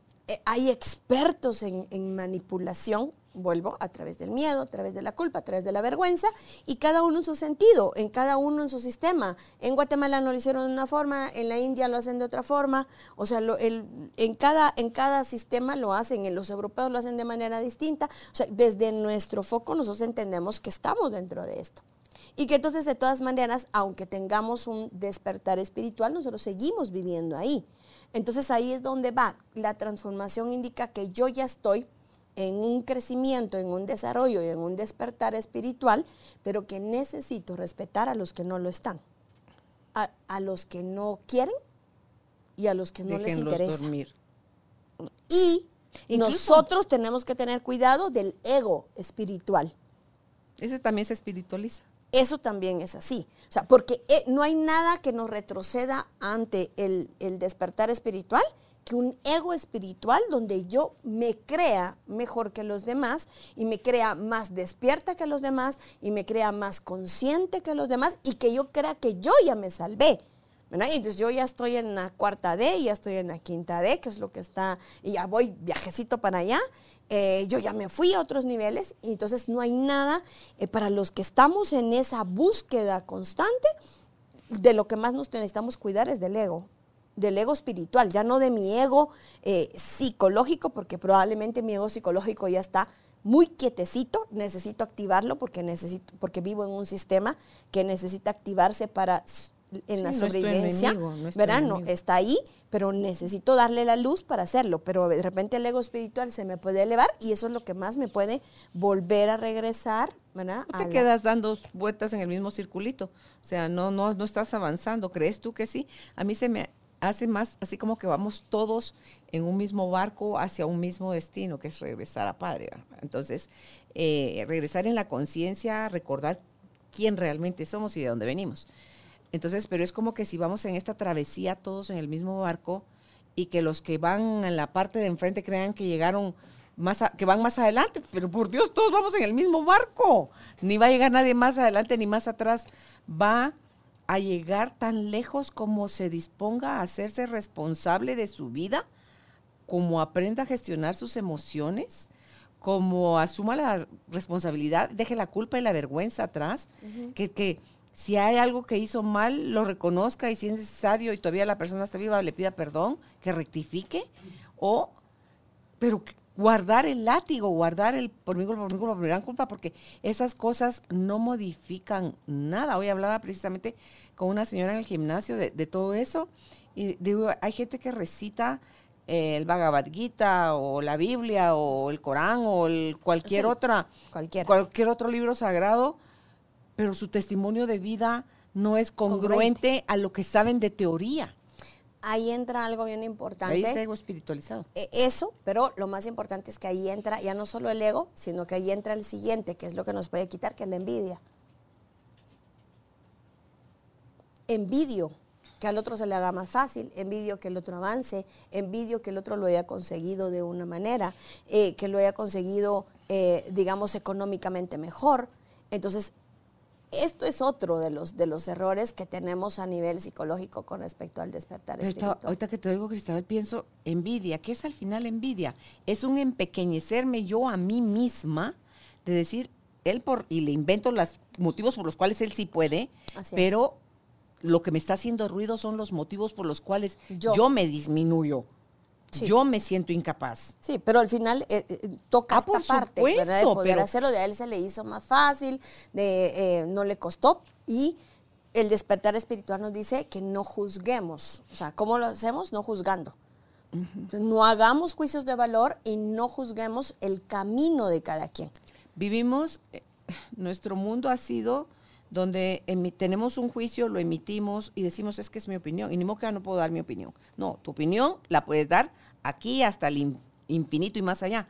hay expertos en, manipulación vuelvo, a través del miedo, a través de la culpa, a través de la vergüenza, y cada uno en su sentido, en cada uno en su sistema. En Guatemala no lo hicieron de una forma, en la India lo hacen de otra forma, o sea, en, cada, en cada sistema lo hacen, en los europeos lo hacen de manera distinta. O sea, desde nuestro foco nosotros entendemos que estamos dentro de esto. Y que entonces, de todas maneras, aunque tengamos un despertar espiritual, nosotros seguimos viviendo ahí. Entonces ahí es donde va. La transformación indica que yo ya estoy en un crecimiento, en un desarrollo y en un despertar espiritual, pero que necesito respetar a los que no lo están, a, los que no quieren y a los que no les interesa. Dormir. Y nosotros tenemos que tener cuidado del ego espiritual. Ese también se espiritualiza. Eso también es así. O sea, porque eh, no hay nada que nos retroceda ante el, el despertar espiritual que un ego espiritual donde yo me crea mejor que los demás y me crea más despierta que los demás y me crea más consciente que los demás y que yo crea que yo ya me salvé. Entonces yo ya estoy en la cuarta D, ya estoy en la quinta D, que es lo que está, y ya voy viajecito para allá. Eh, yo ya me fui a otros niveles y entonces no hay nada eh, para los que estamos en esa búsqueda constante. De lo que más nos necesitamos cuidar es del ego del ego espiritual, ya no de mi ego eh, psicológico, porque probablemente mi ego psicológico ya está muy quietecito, necesito activarlo porque necesito, porque vivo en un sistema que necesita activarse para en la sobrevivencia, no está ahí, pero necesito darle la luz para hacerlo, pero de repente el ego espiritual se me puede elevar y eso es lo que más me puede volver a regresar, ¿verdad? No te quedas dando vueltas en el mismo circulito, o sea, no, no, no estás avanzando, ¿crees tú que sí? A mí se me, hace más así como que vamos todos en un mismo barco hacia un mismo destino, que es regresar a Padre. Entonces, eh, regresar en la conciencia, recordar quién realmente somos y de dónde venimos. Entonces, pero es como que si vamos en esta travesía todos en el mismo barco y que los que van en la parte de enfrente crean que llegaron más, que van más adelante, pero por Dios, todos vamos en el mismo barco. Ni va a llegar nadie más adelante ni más atrás. Va a llegar tan lejos como se disponga a hacerse responsable de su vida, como aprenda a gestionar sus emociones, como asuma la responsabilidad, deje la culpa y la vergüenza atrás, que, que si hay algo que hizo mal, lo reconozca y si es necesario y todavía la persona está viva, le pida perdón, que rectifique, o, pero guardar el látigo, guardar el por mí, por mí, por mi gran culpa, porque esas cosas no modifican nada. Hoy hablaba precisamente con una señora en el gimnasio de, todo eso y digo, hay gente que recita eh, el Bhagavad Gita o la Biblia o el Corán o el cualquier otra cualquier otro libro sagrado, pero su testimonio de vida no es congruente. a lo que saben de teoría ahí entra algo bien importante. Ahí es ego espiritualizado. E, eso, pero lo más importante es que ahí entra ya no solo el ego, sino que ahí entra el siguiente, que es lo que nos puede quitar, que es la envidia. Envidio que al otro se le haga más fácil, envidio que el otro avance, envidio que el otro lo haya conseguido de una manera, eh, que lo haya conseguido, eh, digamos, económicamente mejor. Entonces, esto es otro de los, de los errores que tenemos a nivel psicológico con respecto al despertar espiritual. Ahorita que te oigo, Cristabel, pienso envidia. ¿Qué es al final envidia? Es un empequeñecerme yo a mí misma de decir, él por, y le invento los motivos por los cuales él sí puede, pero lo que me está haciendo ruido son los motivos por los cuales yo me disminuyo. Yo me siento incapaz. Sí, pero al final eh, eh, toca ah, esta parte de poder hacerlo. De a él se le hizo más fácil, de, eh, no le costó. Y el despertar espiritual nos dice que no juzguemos. O sea, ¿cómo lo hacemos? No juzgando. No hagamos juicios de valor y no juzguemos el camino de cada quien. Vivimos, nuestro mundo ha sido donde tenemos un juicio, lo emitimos y decimos es que es mi opinión. Y ni modo que no puedo dar mi opinión. No, tu opinión la puedes dar aquí hasta el infinito y más allá.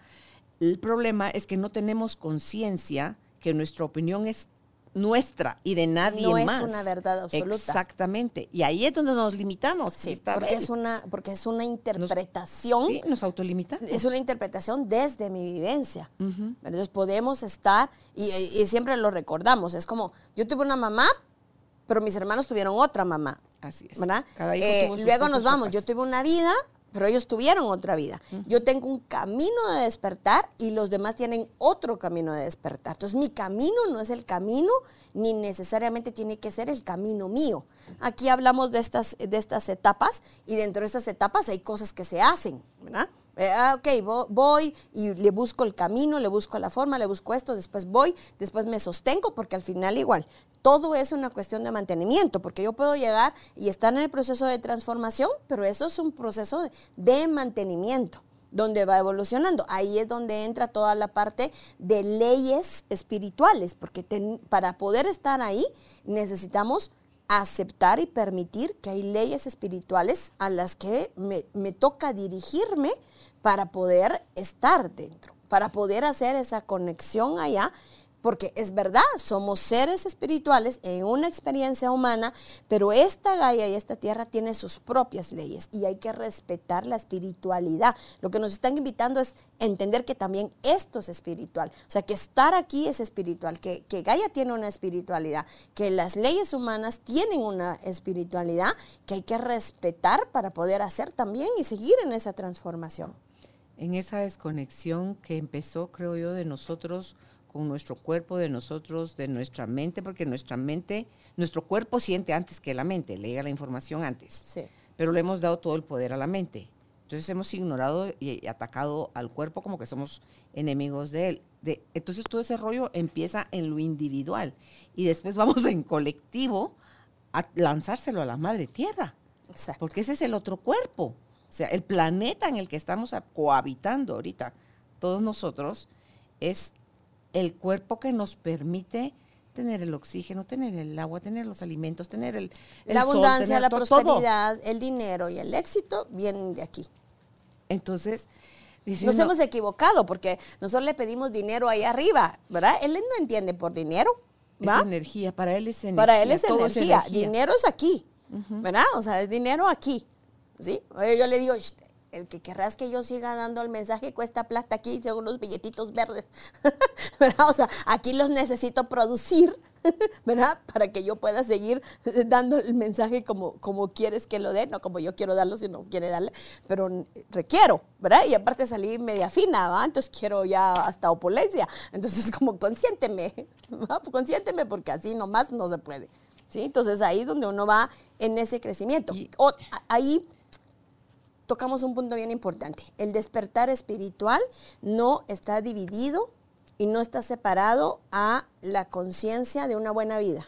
El problema es que no tenemos conciencia que nuestra opinión es nuestra y de nadie no más. No es una verdad absoluta. Exactamente. Y ahí es donde nos limitamos. Sí, porque, es una, porque es una interpretación. sí, nos autolimitamos. Es una interpretación desde mi vivencia. Entonces podemos estar, y, siempre lo recordamos, es como, yo tuve una mamá, pero mis hermanos tuvieron otra mamá. Así es. ¿verdad? Eh, luego nos vamos, yo tuve una vida, pero ellos tuvieron otra vida. Yo tengo un camino de despertar y los demás tienen otro camino de despertar. Entonces mi camino no es el camino ni necesariamente tiene que ser el camino mío. Aquí hablamos de estas, de estas etapas y dentro de estas etapas hay cosas que se hacen, ¿verdad? Eh, ah, ok, voy y le busco el camino, le busco la forma, le busco esto, después voy, después me sostengo, porque al final igual, todo es una cuestión de mantenimiento, porque yo puedo llegar y estar en el proceso de transformación, pero eso es un proceso de, mantenimiento donde va evolucionando. Ahí es donde entra toda la parte de leyes espirituales, porque para poder estar ahí necesitamos aceptar y permitir que hay leyes espirituales a las que me, me toca dirigirme para poder estar dentro, para poder hacer esa conexión allá porque es verdad, somos seres espirituales en una experiencia humana, pero esta Gaia y esta tierra tiene sus propias leyes y hay que respetar la espiritualidad. Lo que nos están invitando es entender que también esto es espiritual, o sea, que estar aquí es espiritual, que, que Gaia tiene una espiritualidad, que las leyes humanas tienen una espiritualidad que hay que respetar para poder hacer también y seguir en esa transformación. En esa desconexión que empezó, creo yo, de nosotros con nuestro cuerpo, de nosotros, de nuestra mente, porque nuestra mente, nuestro cuerpo siente antes que la mente, le llega la información antes. Sí. Pero le hemos dado todo el poder a la mente. Entonces hemos ignorado y atacado al cuerpo como que somos enemigos de él. De, entonces todo ese rollo empieza en lo individual y después vamos en colectivo a lanzárselo a la madre tierra. Exacto. Porque ese es el otro cuerpo. O sea, el planeta en el que estamos cohabitando ahorita, todos nosotros, es el cuerpo que nos permite tener el oxígeno, tener el agua, tener los alimentos, tener el, la abundancia, la prosperidad, el dinero y el éxito vienen de aquí. Entonces, nos hemos equivocado porque nosotros le pedimos dinero ahí arriba, ¿verdad? Él no entiende por dinero. ¿va? Es energía, para él es energía. Para él es energía. Dinero es aquí, ¿verdad? O sea, es dinero aquí. ¿Sí? Yo le digo, el que querrás que yo siga dando el mensaje cuesta plata aquí, son unos billetitos verdes, <laughs> ¿verdad? O sea, aquí los necesito producir, <laughs> ¿verdad? Para que yo pueda seguir dando el mensaje como, como quieres que lo dé, no como yo quiero darlo si no quiere darle, pero requiero, ¿verdad? Y aparte salí media fina, ¿verdad? Entonces quiero ya hasta opulencia. Entonces <laughs> como consiénteme, ¿verdad? consiénteme porque así nomás no se puede. ¿Sí? Entonces ahí donde uno va en ese crecimiento. O, ahí tocamos un punto bien importante. El despertar espiritual no está dividido y no está separado a la conciencia de una buena vida,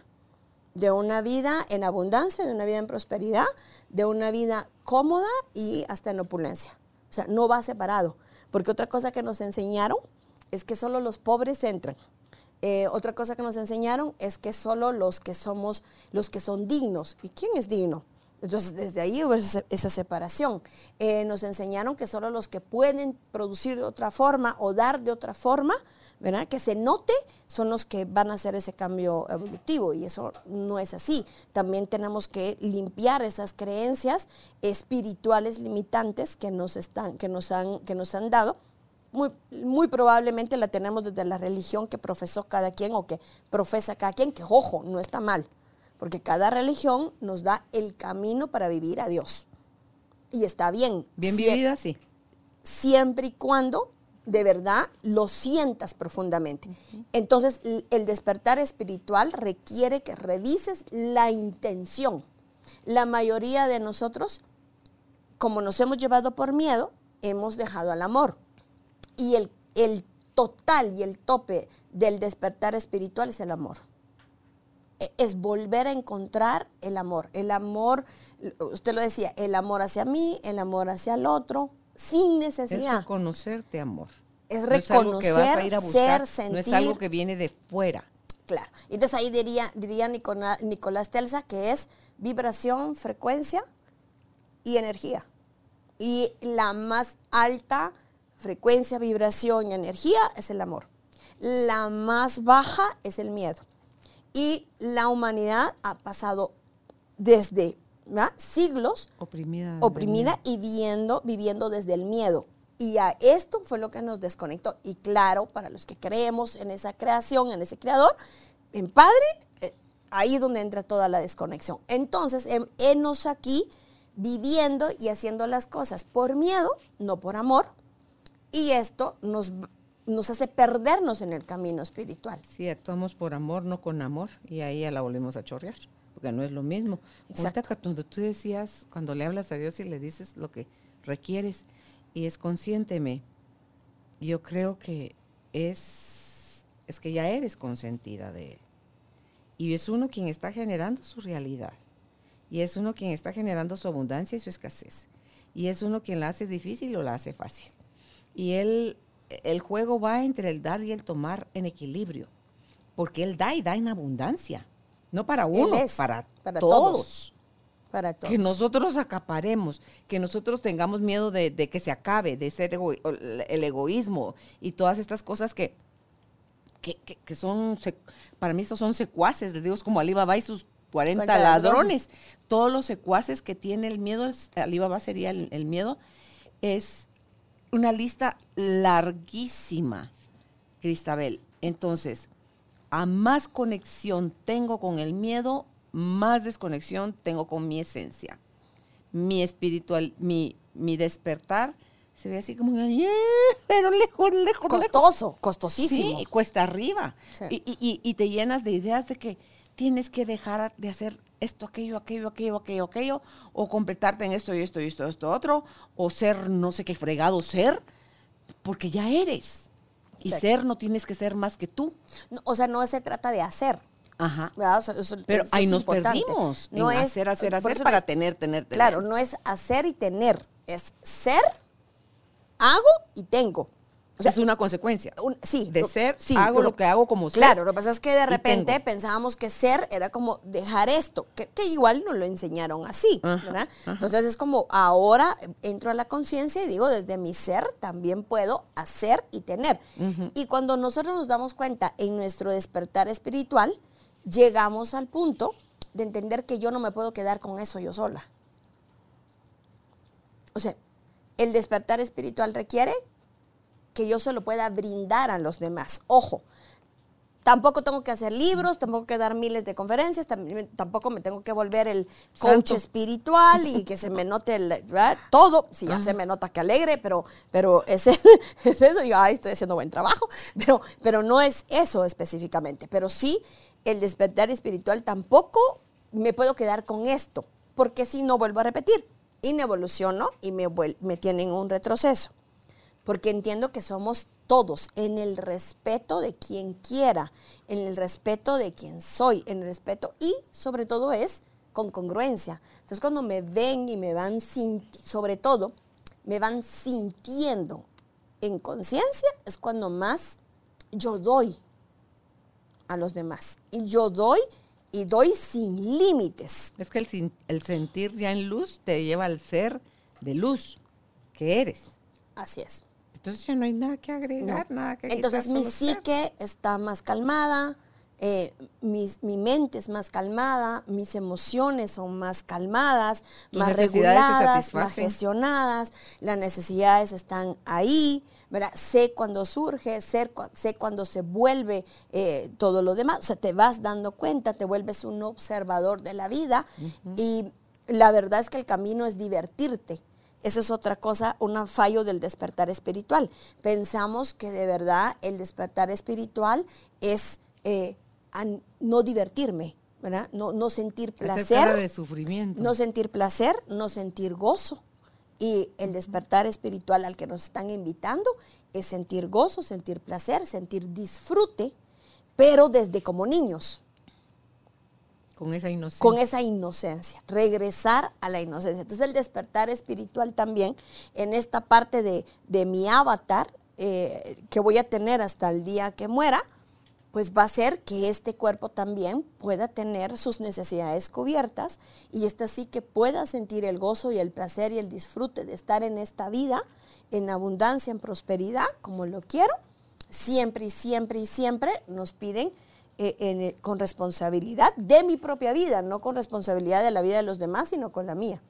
de una vida en abundancia, de una vida en prosperidad, de una vida cómoda y hasta en opulencia. O sea, no va separado. Porque otra cosa que nos enseñaron es que solo los pobres entran. Eh, otra cosa que nos enseñaron es que solo los que somos, los que son dignos. ¿Y quién es digno? Entonces, desde ahí hubo esa, separación. Eh, nos enseñaron que solo los que pueden producir de otra forma o dar de otra forma, ¿verdad? Que se note, son los que van a hacer ese cambio evolutivo y eso no es así. También tenemos que limpiar esas creencias espirituales limitantes que nos, están, que nos, han, que nos han dado. Muy, muy probablemente la tenemos desde la religión que profesó cada quien o que profesa cada quien, que ojo, no está mal porque cada religión nos da el camino para vivir a Dios. Y está bien. Bien vivida, sí. Siempre y cuando de verdad lo sientas profundamente. Entonces, el despertar espiritual requiere que revises la intención. La mayoría de nosotros, como nos hemos llevado por miedo, hemos dejado al amor. Y el, el total y el tope del despertar espiritual es el amor. E, es volver a encontrar el amor. El amor, usted lo decía, el amor hacia mí, el amor hacia el otro, sin necesidad. Es reconocerte amor. Es reconocer, ser, sentir. No es algo que viene de fuera. Claro. Entonces ahí diría, diría Nicola- Nicolás Telsa que es vibración, frecuencia y energía. Y la más alta frecuencia, vibración y energía es el amor. La más baja es el miedo. Y la humanidad ha pasado desde ¿verdad? siglos Oprimida. oprimida y viviendo, viviendo desde el miedo. Y a esto fue lo que nos desconectó. Y claro, para los que creemos en esa creación, en ese creador, en Padre, eh, ahí es donde entra toda la desconexión. Entonces, em- enos aquí viviendo y haciendo las cosas por miedo, no por amor. Y esto nos, nos hace perdernos en el camino espiritual. Sí, actuamos por amor, no con amor, y ahí ya la volvemos a chorrear, porque no es lo mismo. Ahorita Exacto. que cuando tú decías, cuando le hablas a Dios y le dices lo que requieres, y es consciénteme, yo creo que es, es que ya eres consentida de Él. Y es uno quien está generando su realidad. Y es uno quien está generando su abundancia y su escasez. Y es uno quien la hace difícil o la hace fácil. Y él, el juego va entre el dar y el tomar en equilibrio. Porque él da y da en abundancia. No para uno, es, para, para todos. todos. Para todos. Que nosotros acaparemos, que nosotros tengamos miedo de, de que se acabe, de ser ego- el egoísmo y todas estas cosas que, que, que- que son, para mí estos son secuaces, les digo, es como Alibaba y sus 40 40 ladrones. ladrones. Todos los secuaces que tiene el miedo, Alibaba sería el, el miedo, es una lista larguísima, Cristabel. Entonces, a más conexión tengo con el miedo, más desconexión tengo con mi esencia. Mi espiritual, mi, mi despertar se ve así como, "Ay, pero lejos, lejos, lejos. Costoso, costosísimo. Sí, cuesta arriba. Sí. Y- y- y te llenas de ideas de que tienes que dejar de hacer esto, aquello, aquello, aquello, aquello, aquello, o completarte en esto y esto y esto, esto, otro, o ser no sé qué fregado ser, porque ya eres. Y Exacto. ser no tienes que ser más que tú. No, o sea, no se trata de hacer. Ajá. ¿verdad? O sea, eso- Pero eso ahí nos importante. perdimos No en es hacer, hacer, hacer para tener, tener, tener. Claro, no es hacer y tener, es ser, hago y tengo. O sea, es una consecuencia. un- sí, de ser, sí, hago pero- lo que hago como ser. Claro, lo que pasa es que de repente pensábamos que ser era como dejar esto, que, que igual nos lo enseñaron así, Ajá, ¿verdad? ajá. Entonces es como ahora entro a la conciencia y digo, desde mi ser también puedo hacer y tener. Y cuando nosotros nos damos cuenta en nuestro despertar espiritual, llegamos al punto de entender que yo no me puedo quedar con eso yo sola. O sea, el despertar espiritual requiere que yo se lo pueda brindar a los demás. Ojo, tampoco tengo que hacer libros, tampoco que dar miles de conferencias, tampoco me tengo que volver el coach Santo. espiritual y que se me note el, ¿verdad? todo. Sí, ya se me nota que alegre, pero, pero es, <laughs> es eso. Yo, ay, estoy haciendo buen trabajo, <laughs> pero, pero no es eso específicamente. Pero sí, el despertar espiritual tampoco me puedo quedar con esto, porque si no vuelvo a repetir, y me evoluciono y me, me tienen un retroceso porque entiendo que somos todos en el respeto de quien quiera, en el respeto de quien soy, en el respeto y sobre todo es con congruencia. Entonces cuando me ven y me van sobre todo, me van sintiendo en conciencia, es cuando más yo doy a los demás. Y yo doy y doy sin límites. Es que el, el sentir ya en luz te lleva al ser de luz que eres. Así es. Entonces ya no hay nada que agregar, No. nada que Entonces quitar, mi solo ser. psique está más calmada, eh, mis- mi mente es más calmada, mis emociones son más calmadas, Tus más reguladas, más gestionadas, las necesidades están ahí, ¿verdad? Sé cuando surge, sé, sé cuando se vuelve eh, todo lo demás, o sea, te vas dando cuenta, te vuelves un observador de la vida y la verdad es que el camino es divertirte. Eso es otra cosa, un fallo del despertar espiritual. Pensamos que de verdad el despertar espiritual es eh, no divertirme, ¿verdad? No, no sentir placer. cara de sufrimiento. No sentir placer, no sentir gozo. Y el despertar espiritual al que nos están invitando es sentir gozo, sentir placer, sentir disfrute, pero desde como niños, con esa inocencia. con esa inocencia, regresar a la inocencia. Entonces el despertar espiritual también, en esta parte de, de mi avatar, eh, que voy a tener hasta el día que muera, pues va a ser que este cuerpo también pueda tener sus necesidades cubiertas y este sí que pueda sentir el gozo y el placer y el disfrute de estar en esta vida en abundancia, en prosperidad, como lo quiero. Siempre y siempre y siempre nos piden eh, con responsabilidad de mi propia vida, no con responsabilidad de la vida de los demás, sino con la mía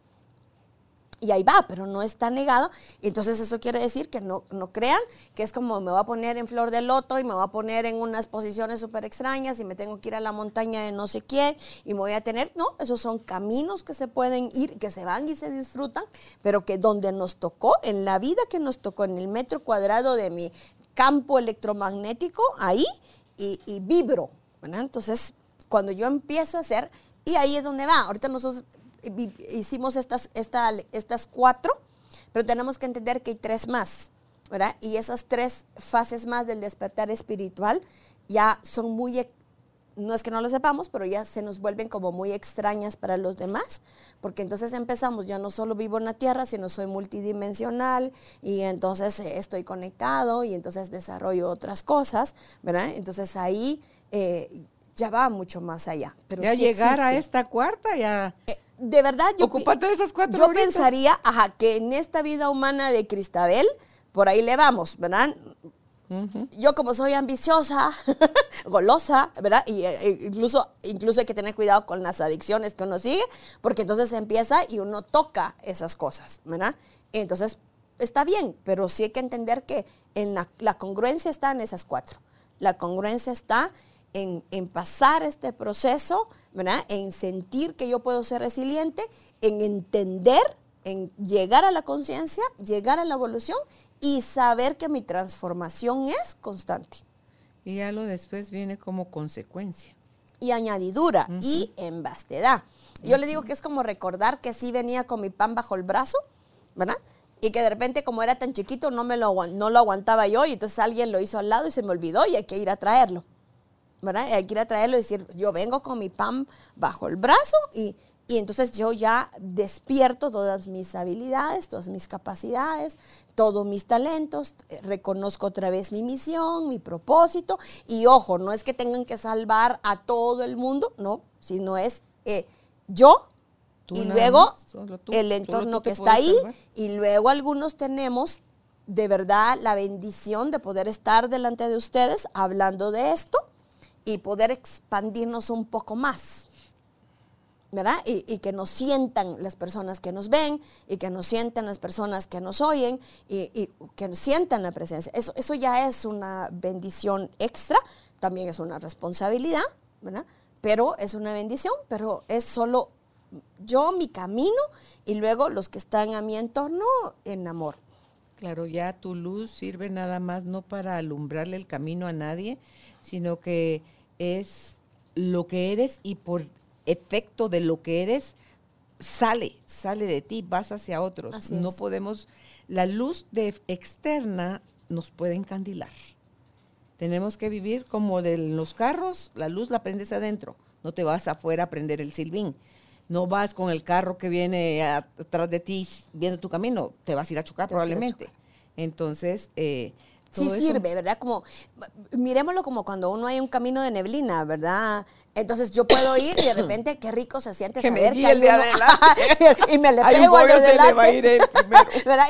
y ahí va, pero no está negado. Entonces eso quiere decir que no, no crean que es como me voy a poner en flor de loto y me voy a poner en unas posiciones súper extrañas y me tengo que ir a la montaña de no sé qué y me voy a tener, no, esos son caminos que se pueden ir, que se van y se disfrutan, pero que donde nos tocó, en la vida que nos tocó, en el metro cuadrado de mi campo electromagnético, ahí y vibro. Entonces, cuando yo empiezo a hacer, y ahí es donde va, ahorita nosotros hicimos estas, estas cuatro, pero tenemos que entender que hay tres más, ¿verdad? Y esas tres fases más del despertar espiritual ya son muy, no es que no lo sepamos, pero ya se nos vuelven como muy extrañas para los demás, porque entonces empezamos, ya no solo vivo en la Tierra, sino soy multidimensional y entonces eh, estoy conectado y entonces desarrollo otras cosas, ¿verdad? Entonces ahí eh, ya va mucho más allá. Pero ya llegar a esta cuarta ya... Eh, de verdad, yo, de esas cuatro yo pensaría ajá, que en esta vida humana de Cristabel, por ahí le vamos, ¿verdad? Yo como soy ambiciosa, <laughs> golosa, ¿verdad? Y eh, eh, incluso, incluso hay que tener cuidado con las adicciones que uno sigue, porque entonces empieza y uno toca esas cosas, ¿verdad? Entonces, está bien, pero sí hay que entender que en la, la congruencia está en esas cuatro. La congruencia está en, pasar este proceso, ¿verdad? En sentir que yo puedo ser resiliente, en entender, en llegar a la conciencia, llegar a la evolución y saber que mi transformación es constante. Y ya lo después viene como consecuencia. Y añadidura y en vastedad. Yo le digo que es como recordar que sí venía con mi pan bajo el brazo, ¿verdad? Y que de repente, como era tan chiquito, no, me lo, no lo aguantaba yo y entonces alguien lo hizo al lado y se me olvidó y hay que ir a traerlo. ¿Verdad? hay que ir a traerlo y decir, yo vengo con mi pan bajo el brazo y, y entonces yo ya despierto todas mis habilidades, todas mis capacidades, todos mis talentos, reconozco otra vez mi misión, mi propósito y ojo, no es que tengan que salvar a todo el mundo, no, sino es eh, yo y luego el entorno que está ahí y luego algunos tenemos de verdad la bendición de poder estar delante de ustedes hablando de esto y poder expandirnos un poco más. ¿verdad? Y, que nos sientan las personas que nos ven y que nos sientan las personas que nos oyen y, que nos sientan la presencia. Eso, eso ya es una bendición extra, también es una responsabilidad, ¿verdad? Pero es una bendición, pero es solo yo, mi camino y luego los que están a mi entorno en amor. Claro, ya tu luz sirve nada más no para alumbrarle el camino a nadie, sino que es lo que eres y por efecto de lo que eres sale, sale de ti, vas hacia otros. no podemos, la luz de externa nos puede encandilar. Tenemos que vivir como de los carros, la luz la prendes adentro, no te vas afuera a prender el silbín. No vas con el carro que viene atrás de ti viendo tu camino, te vas a ir a chocar probablemente. Entonces, eh, sí sirve, ¿verdad? Como, miremoslo como cuando uno hay un camino de neblina, ¿verdad? Entonces yo puedo ir y de repente qué rico se siente saber que hay <laughs> y me le pego al de adelante. <laughs>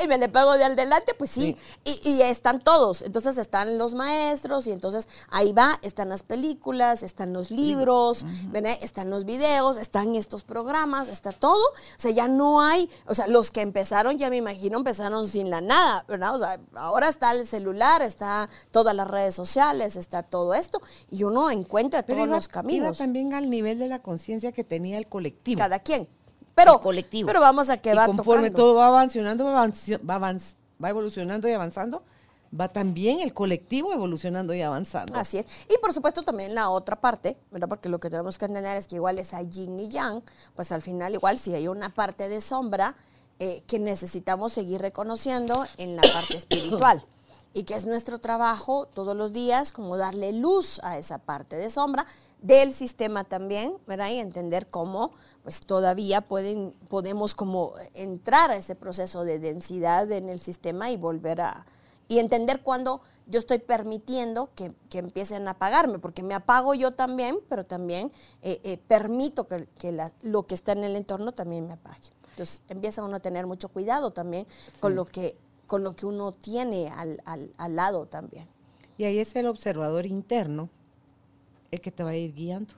Y me le pego de al delante, pues sí. Y, están todos. Entonces están los maestros y entonces ahí va, están las películas, están los libros, están los videos, están estos programas, está todo. O sea, ya no hay, o sea, los que empezaron, ya me imagino, empezaron sin la nada, ¿verdad? O sea, ahora está el celular, está todas las redes sociales, está todo esto y uno encuentra todos los caminos también al nivel de la conciencia que tenía el colectivo. Cada quien. Pero, colectivo. pero vamos a que y va conforme todo va avanzando, va, va, evolucionando y avanzando, va también el colectivo evolucionando y avanzando. Así es. Y por supuesto también la otra parte, ¿verdad? Porque lo que tenemos que entender es que igual es hay yin y yang, pues al final igual si hay una parte de sombra eh, que necesitamos seguir reconociendo en la parte espiritual y que es nuestro trabajo todos los días como darle luz a esa parte de sombra del sistema también, ¿verdad? Y entender cómo pues todavía pueden, podemos como entrar a ese proceso de densidad en el sistema y volver a, Y entender cuando yo estoy permitiendo que, que empiecen a apagarme, porque me apago yo también, pero también eh, eh, permito que, que la- lo que está en el entorno también me apague. Entonces empieza uno a tener mucho cuidado también con, lo que, con lo que uno tiene al, al- al lado también. Y ahí es el observador interno el que te va a ir guiando.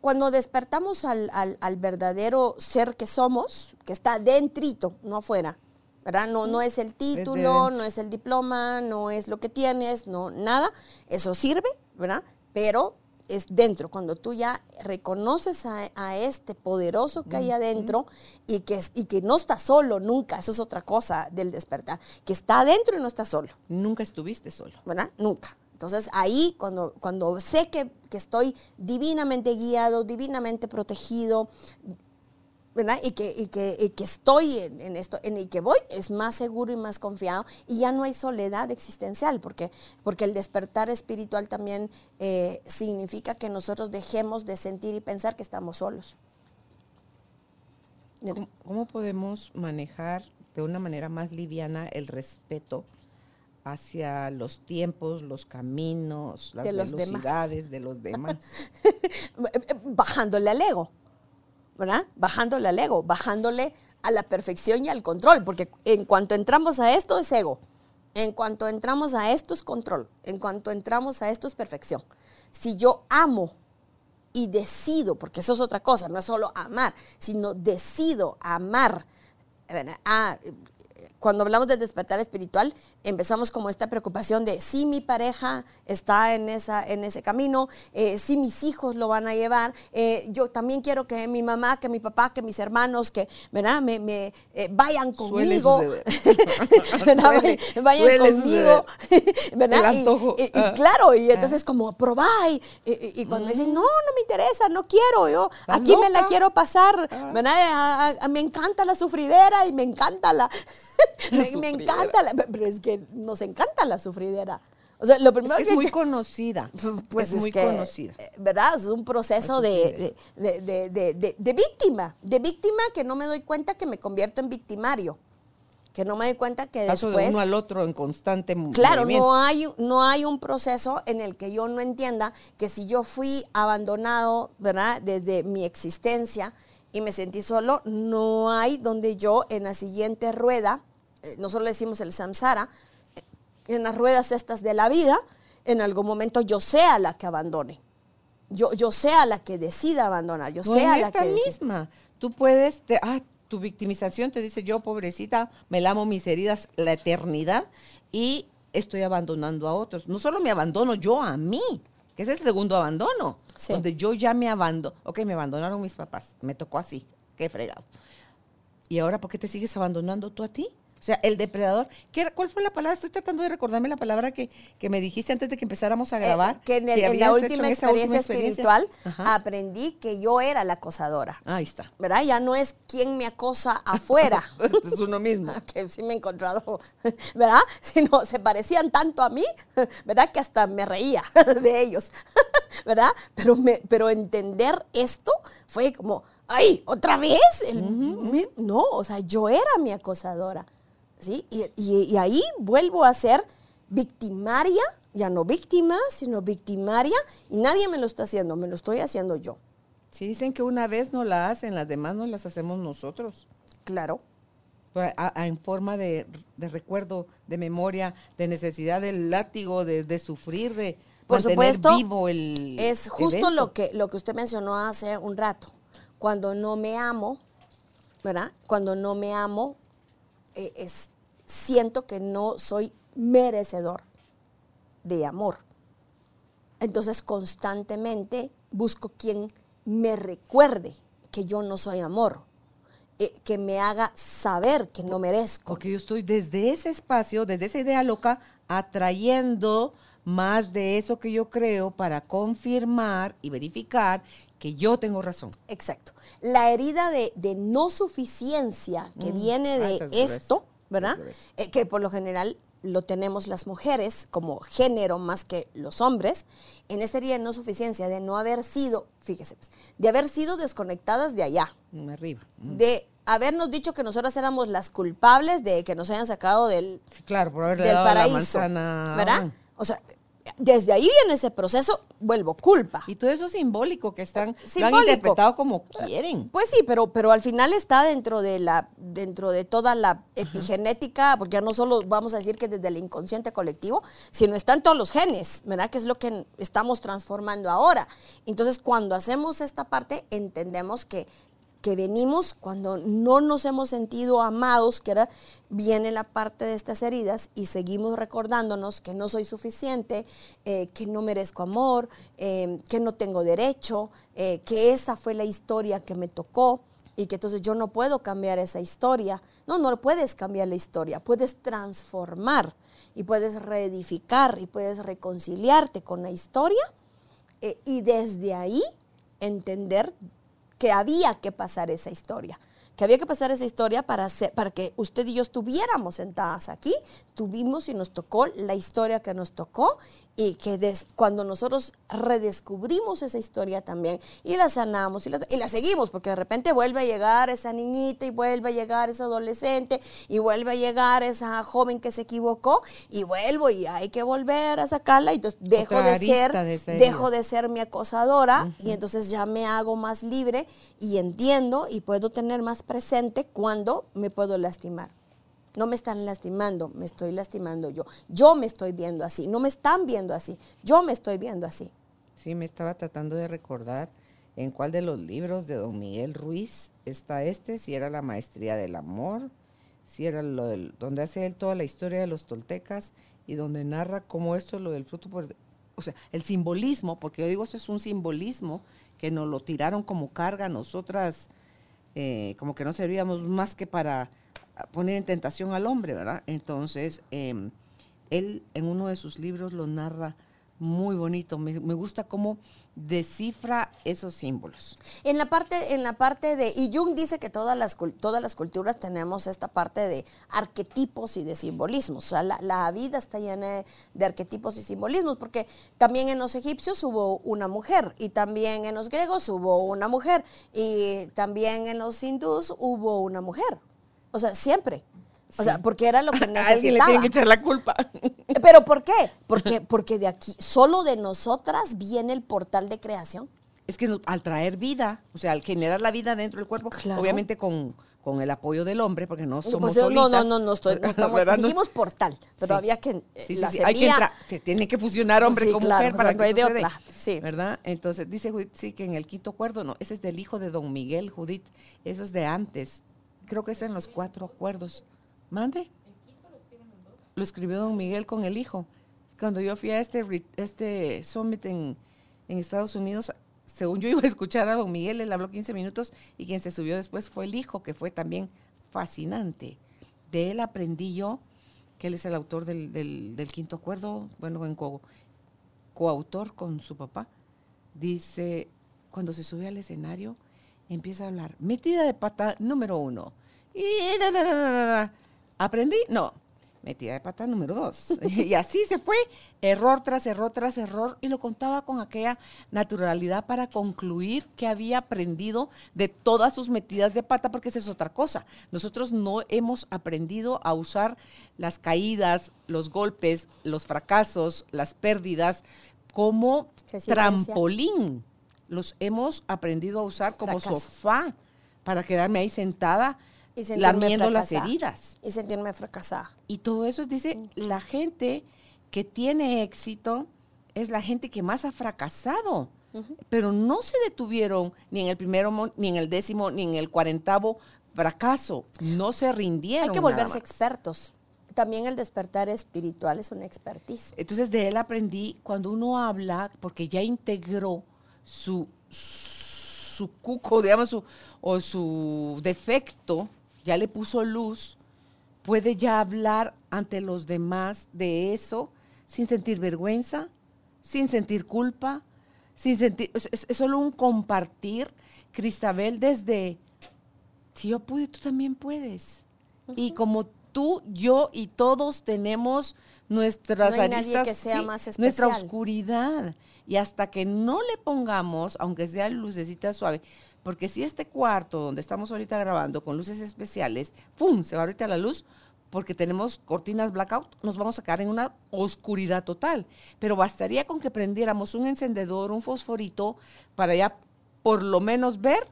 Cuando despertamos al, al- al verdadero ser que somos, que está dentrito, no afuera, ¿verdad? No, no es el título, no es el diploma, no es lo que tienes, no, nada. Eso sirve, ¿verdad? Pero es dentro, cuando tú ya reconoces a, a este poderoso que hay adentro y que, es- y que no está solo nunca, eso es otra cosa del despertar, que está adentro y no está solo. Nunca estuviste solo. ¿verdad? Nunca. Entonces ahí cuando, cuando sé que, que estoy divinamente guiado, divinamente protegido, ¿verdad? Y que, y que, que estoy en, esto, en el que voy, es más seguro y más confiado. Y ya no hay soledad existencial, porque, porque el despertar espiritual también eh, significa que nosotros dejemos de sentir y pensar que estamos solos. ¿Cómo, cómo podemos manejar de una manera más liviana el respeto hacia los tiempos, los caminos, las De los velocidades de los demás? <laughs> bajándole al ego, ¿verdad? Bajándole al ego, bajándole a la perfección y al control, porque en cuanto entramos a esto es ego, en cuanto entramos a esto es control, en cuanto entramos a esto es perfección. Si yo amo y decido, porque eso es otra cosa, no es solo amar, sino decido amar. Eh, cuando hablamos del despertar espiritual, empezamos como esta preocupación de si mi pareja está en, esa, en ese camino, eh, si mis hijos lo van a llevar, eh, yo también quiero que mi mamá, que mi papá, que mis hermanos, que ¿verdad? me, me, eh, vayan conmigo. <laughs> Suele- vayan suele conmigo, <laughs> ¿verdad? Y- y- y claro, y entonces como probá y, cuando dicen, no, no me interesa, no quiero, yo ¿Estás aquí me la quiero pasar, Ah. ¿verdad? A- a- a- me encanta la sufridera y me encanta la, <laughs> <laughs> me, me encanta la, pero es que nos encanta la sufridera. O sea, lo Es primero que es que- muy conocida. <laughs> pues es, muy que, conocida. eh, ¿verdad? Es un proceso de, de, de- de- víctima, de víctima que no me doy cuenta que me convierto en victimario, que no me doy cuenta que Paso después... de uno al otro en constante Claro, movimiento. no hay, no hay un proceso en el que yo no entienda que si yo fui abandonado, ¿verdad? Desde mi existencia y me sentí solo, no hay donde yo en la siguiente rueda, nosotros le decimos el samsara, eh, en las ruedas estas de la vida, en algún momento yo sea la que abandone. Yo, yo sea la que decida abandonar, yo No, sea en la esta que decida- misma. Tú puedes, te- ah, tu victimización te dice yo, pobrecita, me lamo mis heridas la eternidad y estoy abandonando a otros. No solo me abandono yo a mí, que es el segundo abandono, Sí. donde yo ya me abandono. Ok, me abandonaron mis papás, me tocó así, qué fregado. ¿Y ahora por qué te sigues abandonando tú a ti? O sea, el depredador, ¿qué ¿cuál fue la palabra? Estoy tratando de recordarme la palabra que, que me dijiste antes de que empezáramos a Eh, grabar. que en, el- en habías la última en experiencia, última experiencia. espiritual Ajá. aprendí que yo era la acosadora. Ahí está. ¿verdad? Ya no es quien me acosa afuera, <laughs> es uno mismo. <laughs> que sí me he encontrado, <laughs> ¿verdad? Sino se parecían tanto a mí, ¿verdad? Que hasta me reía de ellos, ¿verdad? Pero, me, pero entender esto fue como, ay, ¿otra vez? El- mi- no, o sea, yo era mi acosadora, ¿sí? Y, y- y ahí vuelvo a ser victimaria, ya no víctima, sino victimaria, y nadie me lo está haciendo, me lo estoy haciendo yo, Si dicen que una vez no la hacen, las demás no las hacemos nosotros. claro. Pues, a- a- en forma de, de recuerdo, de memoria, de necesidad del látigo, de, de sufrir, de Por supuesto, vivo el Es justo evento. lo que, lo que usted mencionó hace un rato. Cuando no me amo, ¿verdad? Cuando no me amo, eh, es, siento que no soy merecedor de amor. Entonces constantemente busco quien me recuerde que yo no soy amor, eh, que me haga saber que no merezco. Porque yo estoy desde ese espacio, desde esa idea loca, atrayendo más de eso que yo creo para confirmar y verificar que yo tengo razón. Exacto. La herida de, de no suficiencia que Mm, viene ah, de esa es esto, ¿verdad? es. Eh, que por lo general lo tenemos las mujeres como género más que los hombres, en esta herida de no suficiencia, de no haber sido, fíjese, pues, de haber sido desconectadas de allá, Mm, Arriba. Mm. de habernos dicho que nosotras éramos las culpables de que nos hayan sacado del, Sí, claro, por haberle del dado la paraíso. manzana ¿Verdad? O sea, desde ahí en ese proceso vuelvo culpa. Y todo eso simbólico que están, lo han Simbólico. interpretado como quieren. Pues sí, pero, pero al final está dentro de la, dentro de toda la epigenética, porque ya no solo vamos a decir que desde el inconsciente colectivo, sino están todos los genes, ¿verdad? Que es lo que estamos transformando ahora. Entonces, cuando hacemos esta parte, entendemos que que venimos cuando no nos hemos sentido amados, que era, viene la parte de estas heridas y seguimos recordándonos que no soy suficiente, eh, que no merezco amor, eh, que no tengo derecho, eh, que esa fue la historia que me tocó y que entonces yo no puedo cambiar esa historia. No, no puedes cambiar la historia, puedes transformar y puedes reedificar y puedes reconciliarte con la historia eh, y desde ahí entender que había que pasar esa historia, que había que pasar esa historia para, para que usted y yo estuviéramos sentadas aquí, tuvimos y nos tocó la historia que nos tocó y que des- cuando nosotros redescubrimos esa historia también y la sanamos y la, y la seguimos, porque de repente vuelve a llegar esa niñita y vuelve a llegar esa adolescente y vuelve a llegar esa joven que se equivocó y vuelvo y hay que volver a sacarla y entonces dejo Otra de ser, de dejo de ser mi acosadora y entonces ya me hago más libre y entiendo y puedo tener más presente cuando me puedo lastimar. No me están lastimando, me estoy lastimando yo. Yo me estoy viendo así, no me están viendo así, yo me estoy viendo así. Sí, me estaba tratando de recordar en cuál de los libros de don Miguel Ruiz está este, si era la maestría del amor, si era lo del, donde hace él toda la historia de los toltecas y donde narra cómo esto, lo del fruto, por, o sea, el simbolismo, porque yo digo, eso es un simbolismo que nos lo tiraron como carga a nosotras, eh, como que no servíamos más que para poner en tentación al hombre, ¿verdad? Entonces, em, él en uno de sus libros lo narra muy bonito. Me, me gusta cómo descifra esos símbolos. En la parte, en la parte de, y Jung dice que todas las, todas las culturas tenemos esta parte de arquetipos y de simbolismos. O sea, la, la vida está llena de, de arquetipos y simbolismos, porque también en los egipcios hubo una mujer, y también en los griegos hubo una mujer, y también en los hindús hubo una mujer. O sea, siempre. O sea, porque era lo que <laughs> A alguien le necesitaba. tienen que echar la culpa. ¿Pero por qué? Porque, <laughs> porque de aquí, solo de nosotras viene el portal de creación. es que al traer vida, o sea, al generar la vida dentro del cuerpo, Claro. obviamente con, con el apoyo del hombre, porque no somos Pues, no, solitas. no, no, no, estoy, no <laughs> estamos-. No- dijimos portal, pero Sí. había que eh, Sí, sí, la hay que se tiene que fusionar hombre Sí, con claro, mujer para que no de otra, sí. ¿verdad? Entonces dice Judith, sí que en el quinto acuerdo, no, ese es del hijo de don Miguel, Judith, eso es de antes, creo que es en los cuatro acuerdos. ¿Mande? Lo escribió don Miguel con el hijo. Cuando yo fui a este, este summit en, en Estados Unidos, según yo iba a escuchar a don Miguel, él habló 15 minutos y quien se subió después fue el hijo, que fue también fascinante. De él aprendí yo, que él es el autor del, del- del quinto acuerdo, bueno, en co- coautor con su papá. Dice, cuando se sube al escenario, empieza a hablar, metida de pata número uno. Y. ¿Aprendí? No. Metida de pata número dos. <laughs> y así se fue, error tras error tras error, y lo contaba con aquella naturalidad para concluir que había aprendido de todas sus metidas de pata, porque esa es otra cosa. Nosotros no hemos aprendido a usar las caídas, los golpes, los fracasos, las pérdidas como trampolín. Los hemos aprendido a usar como Fracaso. sofá para quedarme ahí sentada y lamiendo las heridas. Y sentirme fracasada. Y todo eso, dice, la gente que tiene éxito es la gente que más ha fracasado. Pero no se detuvieron ni en el primero, ni en el décimo, ni en el cuarentavo fracaso. No se rindieron. Hay que volverse expertos. También el despertar espiritual es una expertise. Entonces de él aprendí cuando uno habla, porque ya integró su, su cuco, digamos, su, o su defecto, ya le puso luz, puede ya hablar ante los demás de eso sin sentir vergüenza, sin sentir culpa, sin sentir, es, es- es solo un compartir, Cristabel, desde, si yo pude, tú también puedes. Y como tú, yo y todos tenemos nuestras No hay nadie aristas, que sea sí, más nuestra especial. oscuridad. Y hasta que no le pongamos, aunque sea lucecita suave, porque si este cuarto donde estamos ahorita grabando con luces especiales, ¡pum! se va ahorita la luz, porque tenemos cortinas blackout, nos vamos a quedar en una oscuridad total. Pero bastaría con que prendiéramos un encendedor, un fosforito, para ya por lo menos ver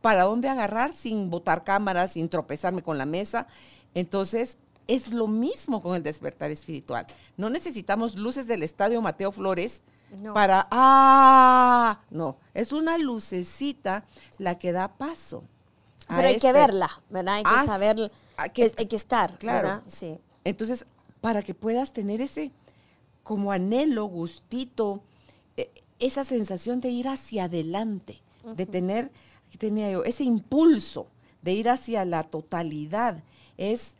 para dónde agarrar sin botar cámaras, sin tropezarme con la mesa. Entonces, es lo mismo con el despertar espiritual. No necesitamos luces del estadio Mateo Flores No. para, ah, no, es una lucecita la que da paso. Pero hay que este- verla, ¿verdad? Hay que Ah, saber, hay que- es- hay que estar, Claro. ¿verdad? Sí. Entonces, para que puedas tener ese como anhelo, gustito, eh, esa sensación de ir hacia adelante, de tener, aquí tenía yo, ese impulso de ir hacia la totalidad, es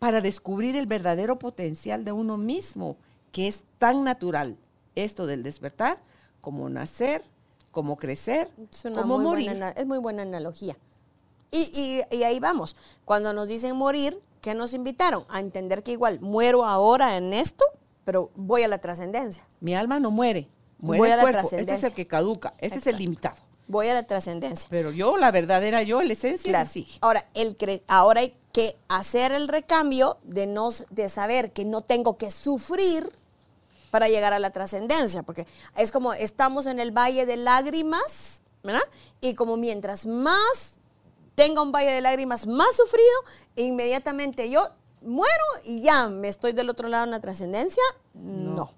para descubrir el verdadero potencial de uno mismo, que es tan natural, esto del despertar, como nacer, como crecer, como muy morir. buena, es muy buena analogía. Y, y- y ahí vamos. Cuando nos dicen morir, ¿qué nos invitaron? A entender que igual muero ahora en esto, pero voy a la trascendencia. Mi alma no muere, muere Voy a el la cuerpo. Este es el que caduca, este es el limitado. Voy a la trascendencia. Pero yo, la verdadera yo, la esencia Claro. sí. Ahora, el cre- ahora hay que hacer el recambio de, no, de saber que no tengo que sufrir para llegar a la trascendencia, porque es como estamos en el valle de lágrimas, ¿verdad? Y como mientras más tenga un valle de lágrimas más sufrido, inmediatamente yo muero y ya me estoy del otro lado en la trascendencia. no.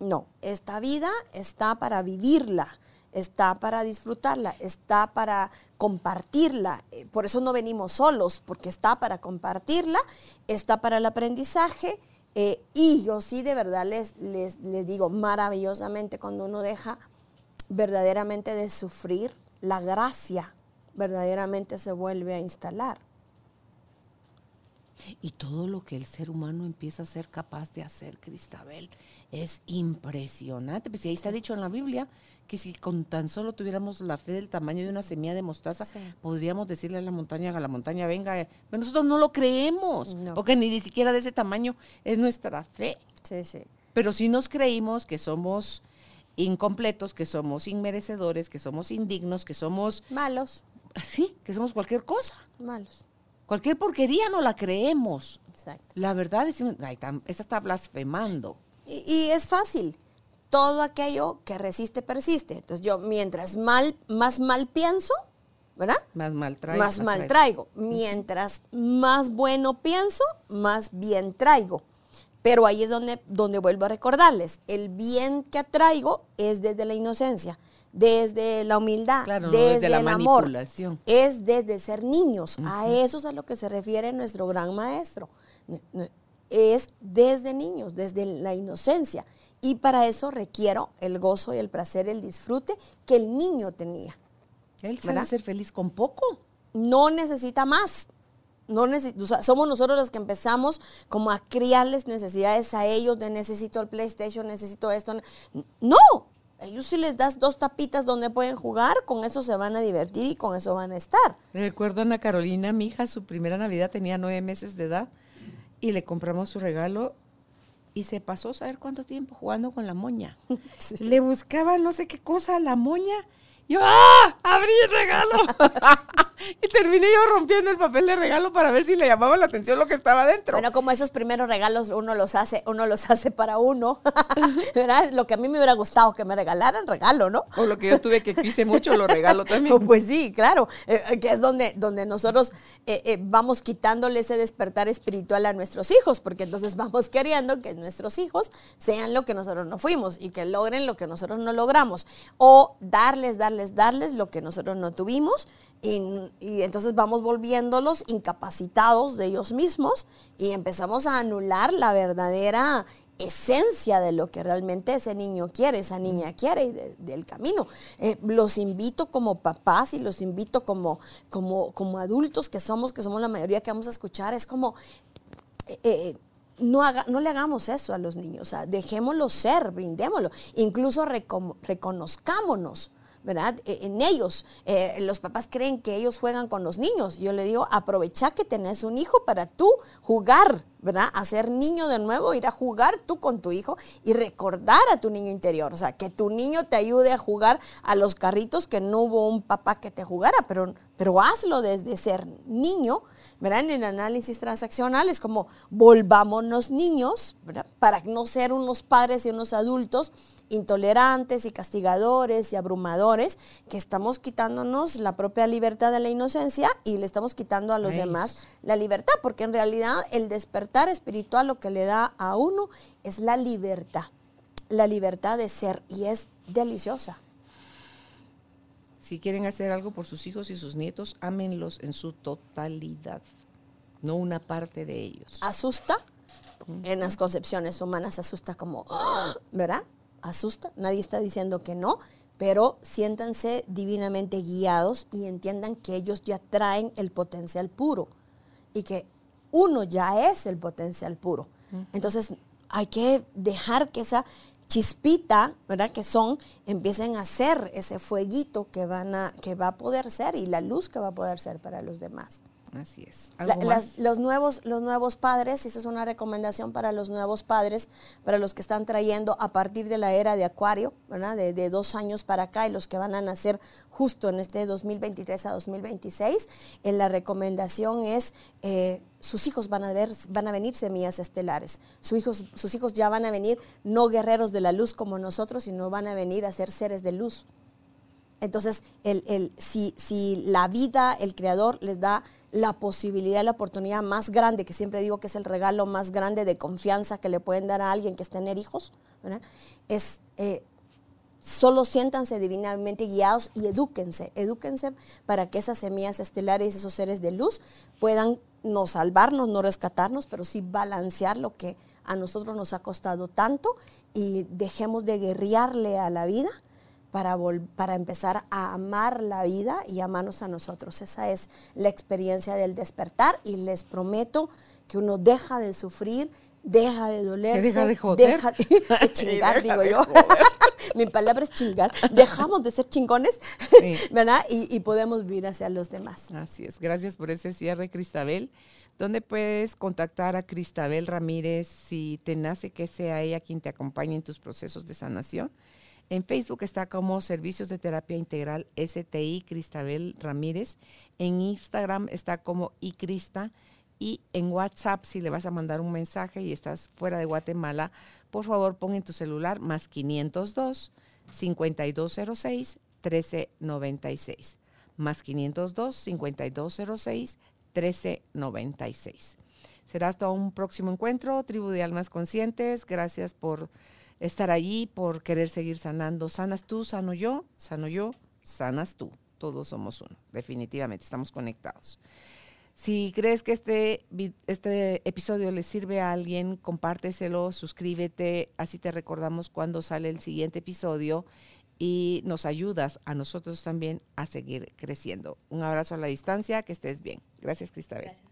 No, esta vida está para vivirla, está para disfrutarla, está para compartirla. Eh, Por eso no venimos solos, porque está para compartirla, está para el aprendizaje. Eh, y yo sí de verdad les, les, les digo maravillosamente cuando uno deja verdaderamente de sufrir, la gracia verdaderamente se vuelve a instalar. Y todo lo que el ser humano empieza a ser capaz de hacer, Cristabel, es impresionante. Pues y ahí está dicho en la Biblia que si con tan solo tuviéramos la fe del tamaño de una semilla de mostaza, Sí. podríamos decirle a la montaña, a la montaña, venga. Pero nosotros no lo creemos, No. porque ni siquiera de ese tamaño es nuestra fe. Sí, sí. Pero sí nos creímos que somos incompletos, que somos inmerecedores, que somos indignos, que somos Malos, así, que somos cualquier cosa. malos. Cualquier porquería no la creemos. Exacto. La verdad es, tan- esa está blasfemando. Y, y es fácil. Todo aquello que resiste, persiste. Entonces yo, mientras mal, más mal pienso, ¿verdad? Más mal traigo. más mal traigo. Mientras más bueno pienso, más bien traigo. Pero ahí es donde, donde vuelvo a recordarles, el bien que atraigo es desde la inocencia, desde la humildad, Claro, no desde, desde la el amor, manipulación. es desde ser niños. A eso es a lo que se refiere nuestro gran maestro. Es desde niños, desde la inocencia. Y para eso requiero el gozo y el placer, el disfrute que el niño tenía Él sabe ¿verdad? ser feliz con poco. no necesita más. No o sea, somos nosotros los que empezamos como a criarles necesidades a ellos de necesito el PlayStation, necesito esto. No, ellos si les das dos tapitas donde pueden jugar, con eso se van a divertir y con eso van a estar. Recuerdo a Ana Carolina, mi hija, su primera Navidad tenía nueve meses de edad y le compramos su regalo y se pasó saber cuánto tiempo jugando con la moña. <laughs> Le buscaba no sé qué cosa a la moña. Yo, ¡ah! ¡Abrí el regalo! <laughs> y terminé yo rompiendo el papel de regalo para ver si le llamaba la atención lo que estaba dentro. Bueno, como esos primeros regalos uno los hace, uno los hace para uno, <laughs> ¿verdad? Lo que a mí me hubiera gustado que me regalaran, regalo, ¿no? o lo que yo tuve que quise mucho, lo regalo también. <laughs> Pues sí, claro, eh, eh, que es donde, donde nosotros eh, eh, vamos quitándole ese despertar espiritual a nuestros hijos, porque entonces vamos queriendo que nuestros hijos sean lo que nosotros no fuimos y que logren lo que nosotros no logramos, o darles, darles, darles lo que nosotros no tuvimos, y, y entonces vamos volviéndolos incapacitados de ellos mismos y empezamos a anular la verdadera esencia de lo que realmente ese niño quiere, esa niña quiere y de- del camino. Eh, los invito como papás y los invito como, como, como adultos que somos, que somos la mayoría que vamos a escuchar, es como... eh, eh, no, haga- no le hagamos eso a los niños, o sea, dejémoslo ser, brindémoslo, incluso reconozcámonos, ¿verdad? E, en ellos. Eh, los papás creen que ellos juegan con los niños. Yo le digo, aprovecha que tenés un hijo para tú jugar, ¿verdad? A ser niño de nuevo, ir a jugar tú con tu hijo y recordar a tu niño interior. O sea, que tu niño te ayude a jugar a los carritos que no hubo un papá que te jugara, pero, pero hazlo desde ser niño, ¿verdad? En el análisis transaccional es como volvámonos niños, ¿verdad? Para no ser unos padres y unos adultos intolerantes y castigadores y abrumadores, que estamos quitándonos la propia libertad de la inocencia y le estamos quitando a los demás la libertad, porque en realidad el despertar espiritual lo que le da a uno es la libertad, la libertad de ser y es deliciosa. Si quieren hacer algo por sus hijos y sus nietos, ámenlos en su totalidad, no una parte de ellos. Asusta, en las concepciones humanas asusta como. <gasps> ¿verdad? asusta, nadie está diciendo que no, pero siéntanse divinamente guiados y entiendan que ellos ya traen el potencial puro y que uno ya es el potencial puro. Entonces hay que dejar que esa chispita, ¿verdad? Que son, empiecen a ser ese fueguito que, van a, que va a poder ser y la luz que va a poder ser para los demás. Así es. los, nuevos, los nuevos padres, esa es una recomendación para los nuevos padres, para los que están trayendo a partir de la era de Acuario, ¿verdad? De, dos años para acá y los que van a nacer justo en este 2023 a 2026. En la recomendación es, eh, sus hijos van a, ver, van a venir semillas estelares. Sus hijos, sus hijos ya van a venir no guerreros de la luz como nosotros, sino van a venir a ser seres de luz. Entonces, el, el, si, si la vida, el creador les da la posibilidad, la oportunidad más grande, que siempre digo que es el regalo más grande de confianza que le pueden dar a alguien que es tener hijos, es eh, solo siéntanse divinamente guiados y edúquense, edúquense para que esas semillas estelares, esos seres de luz, puedan no salvarnos, no rescatarnos, pero sí balancear lo que a nosotros nos ha costado tanto y dejemos de guerrearle a la vida para, para empezar a amar la vida y amarnos a nosotros. Esa es la experiencia del despertar y les prometo que uno deja de sufrir, deja de dolerse, deja de, joder? deja de, <laughs> chingar, digo yo. <laughs> Mi palabra es chingar. Dejamos de ser chingones, <laughs> ¿verdad? Y, y, podemos vivir hacia los demás. Así es. Gracias por ese cierre, Cristabel. ¿Dónde puedes contactar a Cristabel Ramírez si te nace que sea ella quien te acompañe en tus procesos de sanación? En Facebook está como Servicios de Terapia Integral STI Cristabel Ramírez. En Instagram está como iCrista. Y en WhatsApp, si le vas a mandar un mensaje y estás fuera de Guatemala, por favor pon en tu celular más 502 5206 1396. Más 502 5206 1396. Será hasta un próximo encuentro, Tribu de Almas Conscientes. Gracias por estar allí, por querer seguir sanando. Sanas tú, sano yo, sano yo, sanas tú. Todos somos uno, definitivamente, estamos conectados. Si crees que este, este episodio le sirve a alguien, compárteselo, suscríbete, así te recordamos cuando sale el siguiente episodio y nos ayudas a nosotros también a seguir creciendo. Un abrazo a la distancia, que estés bien. Gracias, Cristabel. Gracias.